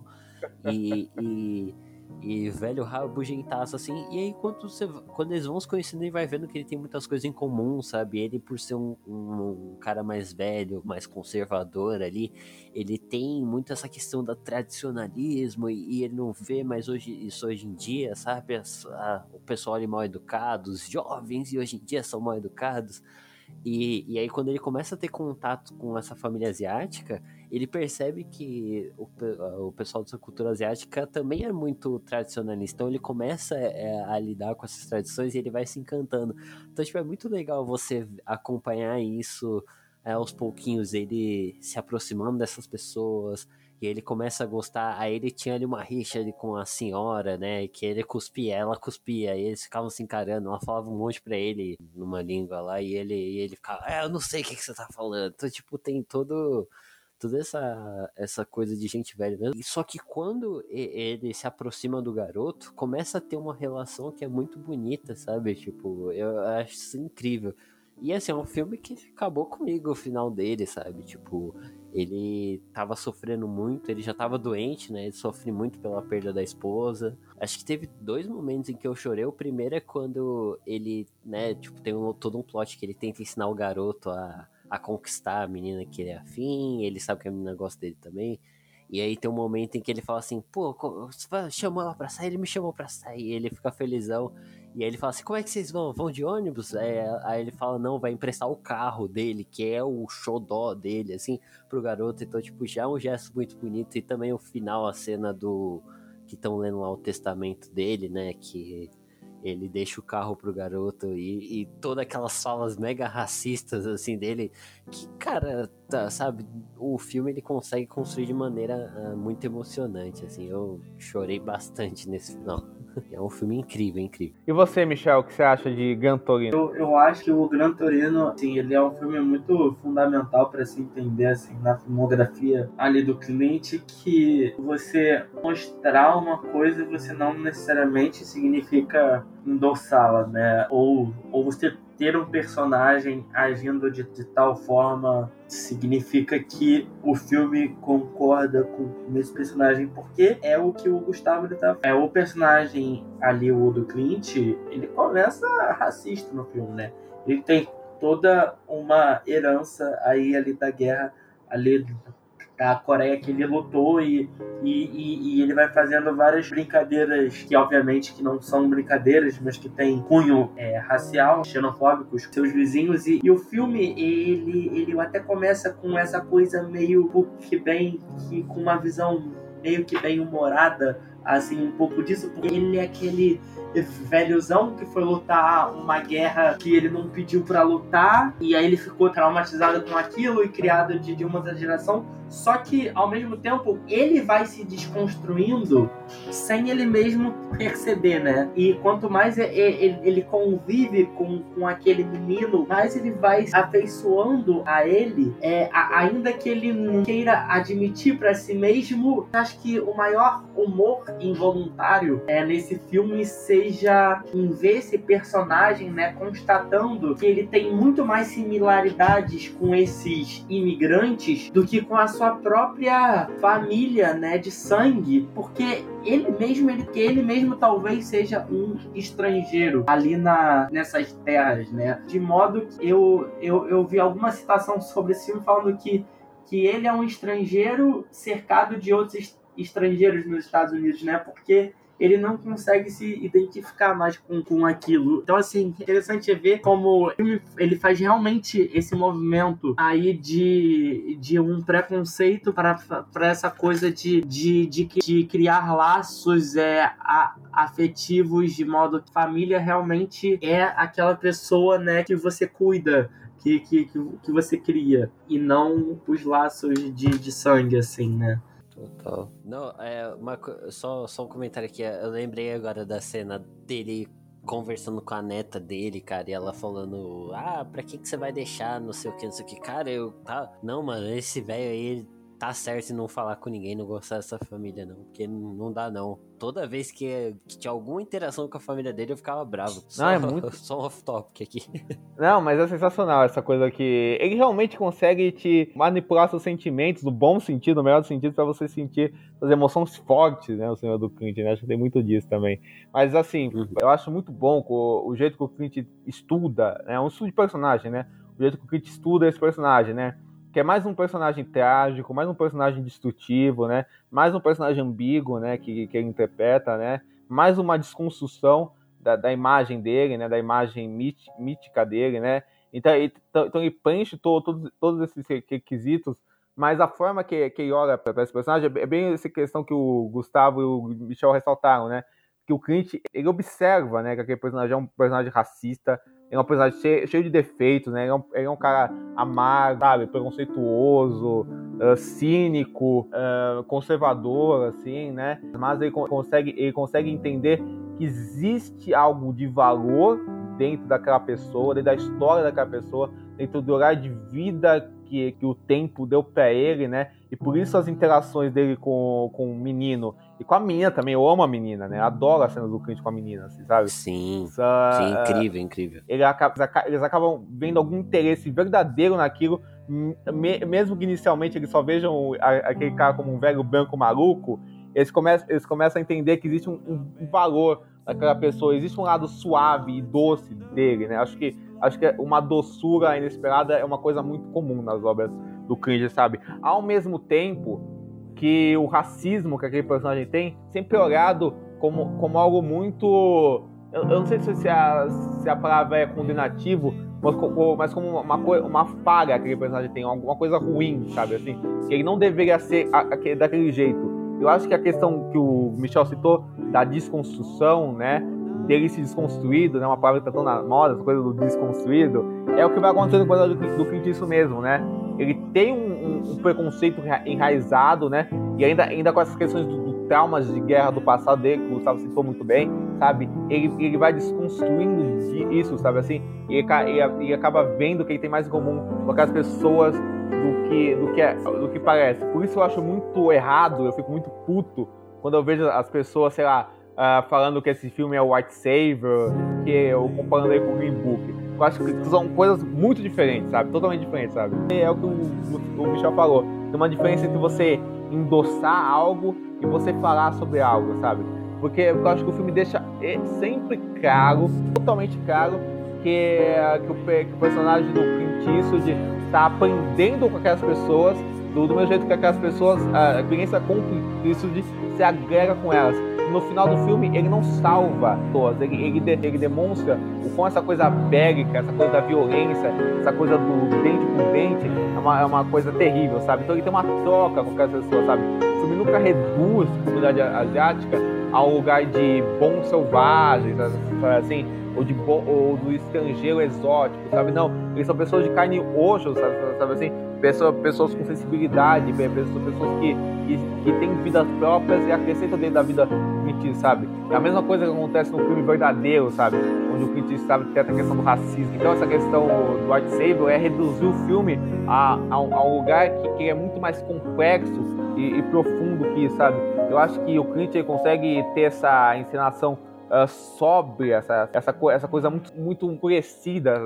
E, e e velho rabugentaço, assim. E aí, quando, você, quando eles vão se conhecendo, ele vai vendo que ele tem muitas coisas em comum, sabe? Ele, por ser um, um, um, cara mais velho, mais conservador ali, ele tem muito essa questão da tradicionalismo e, e ele não vê mais hoje, isso hoje em dia, sabe? A, o pessoal ali mal educado, os jovens e hoje em dia são mal educados. E, e aí, quando ele começa a ter contato com essa família asiática, ele percebe que o, o pessoal dessa cultura asiática também é muito tradicionalista. Então, ele começa é, a lidar com essas tradições e ele vai se encantando. Então, tipo, é muito legal você acompanhar isso é, aos pouquinhos, ele se aproximando dessas pessoas ele começa a gostar. Aí ele tinha ali uma rixa ali com a senhora, né? Que ele cuspia, ela cuspia. E eles ficavam se encarando. Ela falava um monte pra ele numa língua lá. E ele, e ele ficava, é, eu não sei o que, que você tá falando. Então, tipo, tem todo toda essa, essa coisa de gente velha mesmo. Só que quando ele se aproxima do garoto, começa a ter uma relação que é muito bonita, sabe? Tipo, eu acho isso incrível. E assim, é um filme que acabou comigo o final dele, sabe? Tipo, ele tava sofrendo muito, ele já tava doente, né? Ele sofre muito pela perda da esposa. Acho que teve dois momentos em que eu chorei. O primeiro é quando ele, né, tipo, tem um, todo um plot que ele tenta ensinar o garoto a, a conquistar a menina que ele é afim, ele sabe que a menina gosta dele também. E aí tem um momento em que ele fala assim, pô, chamou ela pra sair, ele me chamou pra sair, ele fica felizão. E aí ele fala assim, como é que vocês vão? Vão de ônibus? É, aí ele fala, não, vai emprestar o carro dele, que é o xodó dele, assim, pro garoto. Então, tipo, já é um gesto muito bonito. E também o final, a cena do... Que estão lendo lá o testamento dele, né, que ele deixa o carro pro garoto e, e todas aquelas falas mega racistas assim dele que cara tá, sabe o filme ele consegue construir de maneira uh, muito emocionante assim eu chorei bastante nesse final é um filme incrível, incrível. E você, Michel, o que você acha de Gran Torino? Eu, eu acho que o Gran Torino, assim, ele é um filme muito fundamental para se entender, assim, na filmografia ali do Clint, que você mostrar uma coisa você não necessariamente significa endossá-la, né? Ou, ou você ter um personagem agindo de, de, tal forma significa que o filme concorda com esse personagem, porque é o que o Gustavo ele tá. É o personagem ali, o do Clint, ele começa racista no filme, né? Ele tem toda uma herança aí ali da guerra ali a Coreia que ele lutou e, e, e, ele vai fazendo várias brincadeiras que obviamente que não são brincadeiras, mas que tem cunho é, racial, xenofóbicos, seus vizinhos e, e, o filme ele, ele até começa com essa coisa meio que bem que com uma visão meio que bem humorada assim um pouco disso porque ele é aquele velhozão que foi lutar uma guerra que ele não pediu para lutar e aí ele ficou traumatizado com aquilo e criado de, de uma geração. Só que ao mesmo tempo ele vai se desconstruindo sem ele mesmo perceber, né? E quanto mais ele, ele convive com, com aquele menino, mais ele vai afeiçoando a ele, é, ainda que ele não queira admitir para si mesmo. Acho que o maior humor involuntário é nesse filme seja em ver esse personagem, né, constatando que ele tem muito mais similaridades com esses imigrantes do que com a sua própria família, né, de sangue, porque ele mesmo, ele que ele mesmo talvez seja um estrangeiro ali na nessas terras, né? De modo que eu eu, eu vi alguma citação sobre esse filme falando que que ele é um estrangeiro cercado de outros estrangeiros nos Estados Unidos, né? Porque ele não consegue se identificar mais com, com aquilo. Então, assim, interessante é ver como ele faz realmente esse movimento aí de, de um preconceito para essa coisa de, de, de, de criar laços é, afetivos de modo que família realmente é aquela pessoa né, que você cuida. Que, que, que você cria e não os laços de, de sangue, assim, né? Total. Não, é uma, só, só um comentário aqui. Eu lembrei agora da cena dele conversando com a neta dele, cara, e ela falando: Ah, pra que, que você vai deixar? Não sei o que, não sei o que. Cara, eu. Tá, não, mano, esse velho aí, tá certo em não falar com ninguém, não gostar dessa família, não. Porque não dá, não. Toda vez que, que tinha alguma interação com a família dele, eu ficava bravo. Só, não, é muito... só um off-topic aqui. Não, mas é sensacional essa coisa que ele realmente consegue te manipular seus sentimentos, no bom sentido, no melhor sentido, para você sentir as emoções fortes, né? O Senhor do Clint, né? Acho que tem muito disso também. Mas assim, uhum. eu acho muito bom o, o jeito que o Clint estuda, né? Um estudo de personagem, né? O jeito que o Clint estuda esse personagem, né? Que é mais um personagem trágico, mais um personagem destrutivo, né? Mais um personagem ambíguo, né? Que, que ele interpreta, né? Mais uma desconstrução da, da imagem dele, né? Da imagem mit, mítica dele, né? Então, ele, então, então ele preenche to, to, todos esses requisitos, mas a forma que, que ele olha para esse personagem é bem essa questão que o Gustavo e o Michel ressaltaram, né? Que o Clint, ele observa, né? Que aquele personagem é um personagem racista, é um personagem cheio, cheio de defeitos, né? Ele é, um, ele é um cara amargo, sabe? Preconceituoso, uh, cínico, uh, conservador, assim, né? Mas ele consegue, ele consegue entender que existe algo de valor dentro daquela pessoa, dentro da história daquela pessoa, dentro do horário de vida que, que o tempo deu para ele, né? E por isso as interações dele com, com o menino e com a menina também. Eu amo a menina, né? Adoro a cena do Clint com a menina, assim, sabe? Sim. sim, incrível, incrível. Ele acaba, eles acabam vendo algum interesse verdadeiro naquilo, mesmo que inicialmente eles só vejam aquele cara como um velho branco maluco. Eles começam, eles começam a entender que existe um, um valor naquela pessoa, existe um lado suave e doce dele, né? Acho que acho que uma doçura inesperada é uma coisa muito comum nas obras do cringe, sabe? Ao mesmo tempo que o racismo que aquele personagem tem sempre olhado como, como algo muito. Eu, eu não sei se a, se a palavra é condenativo, mas, mas como uma, uma falha que aquele personagem tem, alguma coisa ruim, sabe? Assim, que ele não deveria ser daquele jeito. Eu acho que a questão que o Michel citou da desconstrução, né? dele se desconstruído, né? Uma palavra que tá tão na moda, essa coisa do desconstruído, é o que vai acontecer no quadro do, do Clint isso mesmo, né? Ele tem um, um, preconceito enraizado, né? E ainda, ainda com essas questões do, do traumas de guerra do passado dele, que o Gustavo citou muito bem, sabe? Ele, ele vai desconstruindo isso, sabe assim? E ele, ele, ele acaba vendo que ele tem mais em comum com aquelas pessoas do que, do que, é, do que parece. Por isso eu acho muito errado, eu fico muito puto quando eu vejo as pessoas, sei lá, uh, falando que esse filme é White Savior, que eu comparando aí com o Green Book. Eu acho que são coisas muito diferentes, sabe? Totalmente diferentes, sabe? É o que o, o Michel falou. Tem uma diferença entre você endossar algo e você falar sobre algo, sabe? Porque eu acho que o filme deixa sempre claro, totalmente claro, que, que, o, que o personagem do Clint Eastwood está aprendendo com aquelas pessoas, do, do mesmo jeito que aquelas pessoas, a experiência com o Clint Eastwood se agrega com elas no final do filme ele não salva todas, ele, ele, ele demonstra o quão essa coisa bélica, essa coisa da violência, essa coisa do dente por dente é uma, é uma coisa terrível, sabe? Então ele tem uma troca com aquelas pessoas, sabe? O filme nunca reduz a comunidade asiática a um lugar de bons selvagens, assim? Ou, de ou do estrangeiro exótico, sabe? Não, eles são pessoas de carne e osso, sabe, sabe assim? Pessoas, pessoas com sensibilidade, pessoas, pessoas que, que, que têm vidas próprias e acrescentam dentro da vida Clint, sabe? É a mesma coisa que acontece no filme verdadeiro, sabe? Onde o Clint sabe tem a questão do racismo. Então essa questão do White Saber é reduzir o filme a, a, a um lugar que, que, é muito mais complexo e, e, profundo que sabe? Eu acho que o Clint consegue ter essa encenação uh, sóbria, essa, essa, essa coisa muito, muito enfurecida,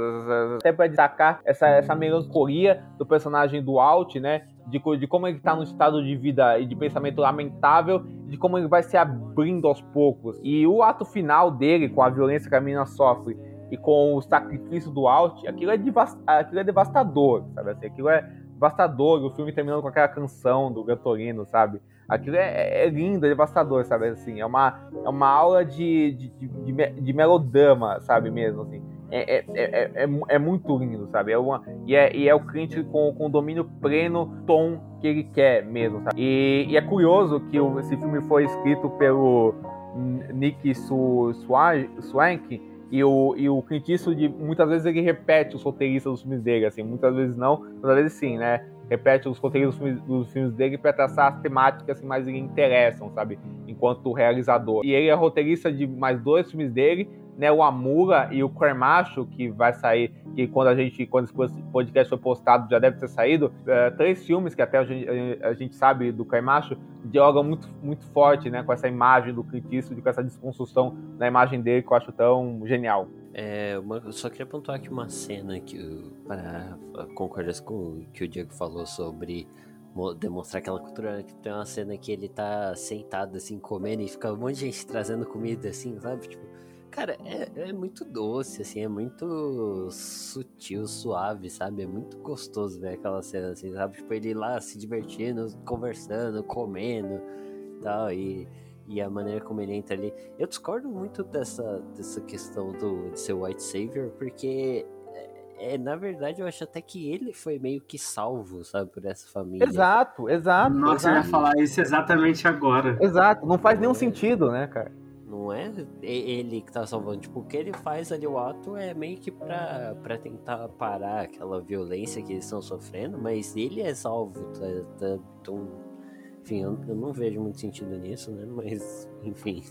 até para destacar essa, essa melancolia do personagem do Alt, né? De, de como ele está num estado de vida e de pensamento lamentável, de como ele vai se abrindo aos poucos. E o ato final dele, com a violência que a menina sofre e com o sacrifício do Alt, aquilo é, aquilo é devastador, sabe? Assim, aquilo é devastador. O filme terminando com aquela canção do Gatorino, sabe? Aquilo é, é, lindo, é devastador, sabe? Assim, é uma, é uma aula de, de, de, de melodrama, sabe? Mesmo, assim. É, é, é, é, é, muito lindo, sabe? É uma, e, é, e é o Clint com, com o domínio pleno tom que ele quer mesmo, sabe? E, e é curioso que esse filme foi escrito pelo Nick Su, Swank e o, e o Clint Eastwood, muitas vezes ele repete os roteiristas dos filmes dele, assim, muitas vezes não, muitas vezes sim, né? repete os roteiros dos filmes, dos filmes dele para traçar as temáticas que mais lhe interessam, sabe? Enquanto realizador. E ele é roteirista de mais dois filmes dele, né, o Amura e o Cremacho, que vai sair, que quando a gente, quando esse podcast foi postado, já deve ter saído, é, três filmes que até a gente, a gente sabe do Cremacho, dialogam muito, muito forte, né, com essa imagem do Clint Eastwood, com essa desconstrução da imagem dele que eu acho tão genial. É, uma, eu só queria pontuar aqui uma cena que, para concordar com o que o Diego falou sobre demonstrar aquela cultura que tem uma cena que ele tá sentado assim comendo e fica um monte de gente trazendo comida assim, sabe? Tipo, Cara, é, é muito doce, assim, é muito sutil, suave, sabe? É muito gostoso ver aquela cena, assim, sabe? Tipo, ele lá se divertindo, conversando, comendo tal, e, e a maneira como ele entra ali. Eu discordo muito dessa, dessa questão do, de ser white savior, porque é, é, na verdade, eu acho até que ele foi meio que salvo, sabe, por essa família. Exato, exato. Nossa, exato. eu ia falar isso exatamente agora. Exato, não faz nenhum sentido, né, cara? Não é ele que tá salvando. Tipo, o que ele faz ali, o ato, é meio que pra, pra tentar parar aquela violência que eles estão sofrendo, mas ele é salvo. Tá, tá. Enfim, eu, eu não vejo muito sentido nisso, né? Mas, enfim.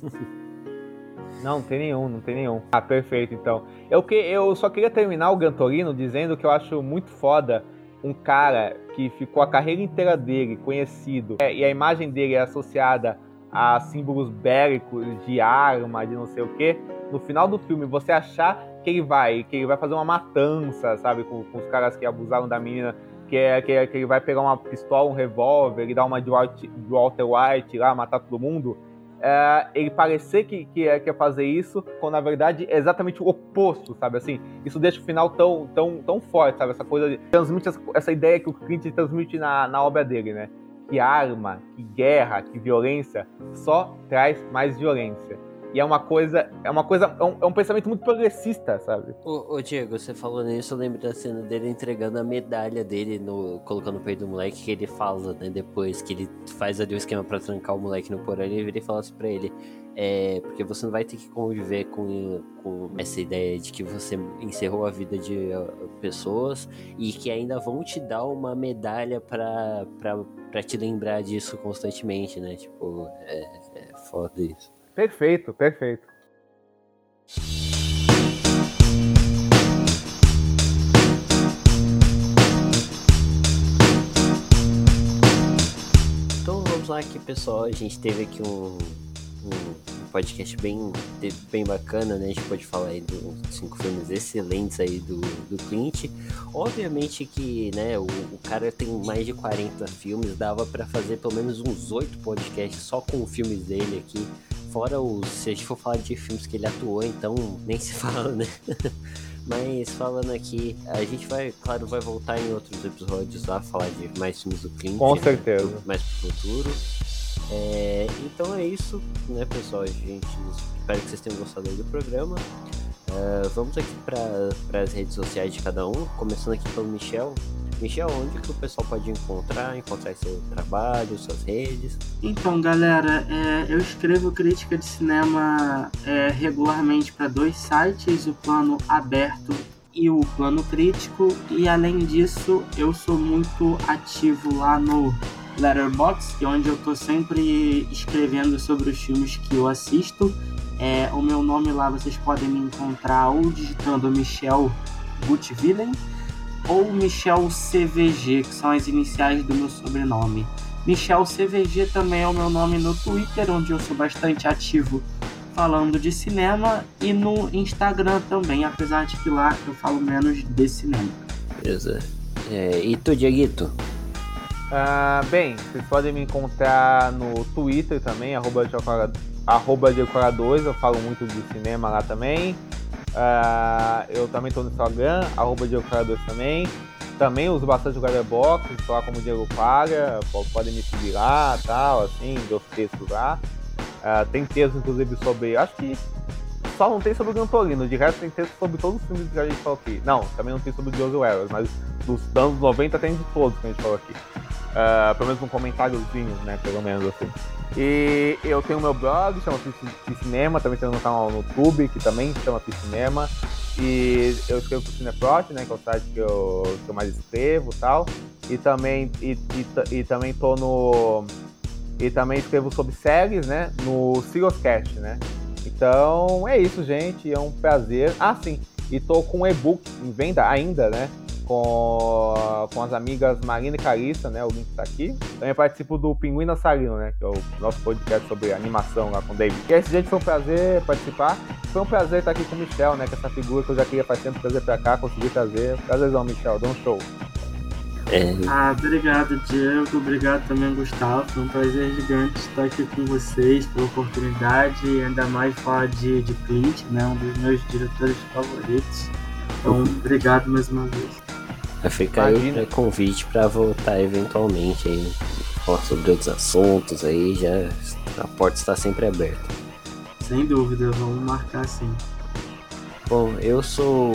Não, não tem nenhum, não tem nenhum. Ah, perfeito, então. Eu, que, eu só queria terminar o Gantorino dizendo que eu acho muito foda um cara que ficou a carreira inteira dele conhecido é, e a imagem dele é associada a símbolos bélicos de arma, de não sei o que, no final do filme você achar que ele vai, que ele vai fazer uma matança, sabe, com, com os caras que abusaram da menina, que é, que, é, que ele vai pegar uma pistola, um revólver, e dar uma de Walter White lá, matar todo mundo. É, ele parecer que, que, é, quer fazer isso, quando na verdade é exatamente o oposto, sabe? Assim, isso deixa o final tão, tão, tão forte, sabe? Essa coisa de, transmite essa, essa ideia que o Clint transmite na, na obra dele, né? Que arma, que guerra, que violência só traz mais violência. E é uma coisa, é uma coisa, é um, é um pensamento muito progressista, sabe? Ô, ô, Diego, você falou nisso, eu lembro da cena dele entregando a medalha dele, no, colocando no peito do moleque, que ele fala, né, depois que ele faz ali o esquema para trancar o moleque no porão, ele vira e fala assim pra ele, é, porque você não vai ter que conviver com, com essa ideia de que você encerrou a vida de uh, pessoas e que ainda vão te dar uma medalha para te lembrar disso constantemente, né? Tipo, é, é foda isso. Perfeito, perfeito. Então vamos lá aqui, pessoal. A gente teve aqui um, um podcast bem, bem bacana, né? A gente pode falar aí dos cinco filmes excelentes aí do, do Clint. Obviamente que, né, o, o cara tem mais de 40 filmes, dava para fazer pelo menos uns oito podcasts só com filmes dele aqui. Fora os, se a gente for falar de filmes que ele atuou, então nem se fala, né? Mas falando aqui, a gente vai, claro, vai voltar em outros episódios lá, falar de mais filmes do Clint. Com certeza. Mais pro futuro. É, então é isso, né, pessoal? Gente, espero que vocês tenham gostado do programa. Uh, vamos aqui para as redes sociais de cada um, começando aqui pelo Michel. Michel, onde que o pessoal pode encontrar, encontrar seu trabalho, suas redes? Então, galera, é, eu escrevo crítica de cinema é, regularmente para dois sites, o Plano Aberto e o Plano Crítico, e além disso, eu sou muito ativo lá no Letterboxd, é onde eu tô sempre escrevendo sobre os filmes que eu assisto. É, o meu nome lá vocês podem me encontrar ou digitando Michel Gutvillen ou Michel CVG, que são as iniciais do meu sobrenome. Michel CVG também é o meu nome no Twitter, onde eu sou bastante ativo falando de cinema, e no Instagram também, apesar de que lá eu falo menos de cinema. Beleza. É, e tu, Dieguito? Uh, bem, vocês podem me encontrar no Twitter também, arroba Diocora2, eu falo muito de cinema lá também. Uh, eu também estou no Instagram, arroba Diocora2 também. Também uso bastante o Letterboxd, estou lá como Diego Paga, podem me seguir lá, tal, assim, meus textos lá. Uh, tem textos, inclusive, sobre. Acho que só não tem sobre o Gantorino, de resto tem texto sobre todos os filmes que a gente falou aqui. Não, também não tem sobre o Jojo Wells, mas dos anos 90 tem de todos que a gente falou aqui. Uh, pelo menos um comentáriozinho, né? Pelo menos assim. E eu tenho meu blog, chama Fiz Cinema, também tenho um canal no YouTube, que também chama Fiz Cinema. E eu escrevo pro Cineprot, né? Que é o site que eu, que eu mais escrevo e tal. E também, e, e, e, também tô no. E também escrevo sobre séries, né? No Siriuscast, né? Então é isso, gente. É um prazer. Ah, sim. E tô com um e-book em venda ainda, né? Com, com as amigas Marina e Carissa, né? O link tá aqui. Também participo do Pinguim Dançarino, né? Que é o nosso podcast sobre animação lá com o David. E esse gente foi um prazer participar. Foi um prazer estar aqui com o Michel, né? Que é essa figura que eu já queria faz tempo trazer pra cá, consegui trazer. Prazerzão, Michel. Dá um show. É. Ah, obrigado, Diego. Obrigado também, Gustavo. Foi um prazer gigante estar aqui com vocês pela oportunidade e ainda mais falar de, de Clint, né? Um dos meus diretores favoritos. Então, obrigado mais uma vez. Fica aí o convite para voltar eventualmente aí, falar sobre outros assuntos aí, já a porta está sempre aberta. Sem dúvida, vamos marcar sim. Bom, eu sou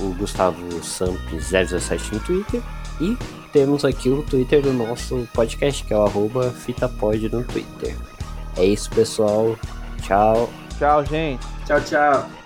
o Gustavo Samp 017 no Twitter e temos aqui o Twitter do nosso podcast, que é o arroba FitaPod no Twitter. É isso, pessoal. Tchau. Tchau, gente. Tchau, tchau.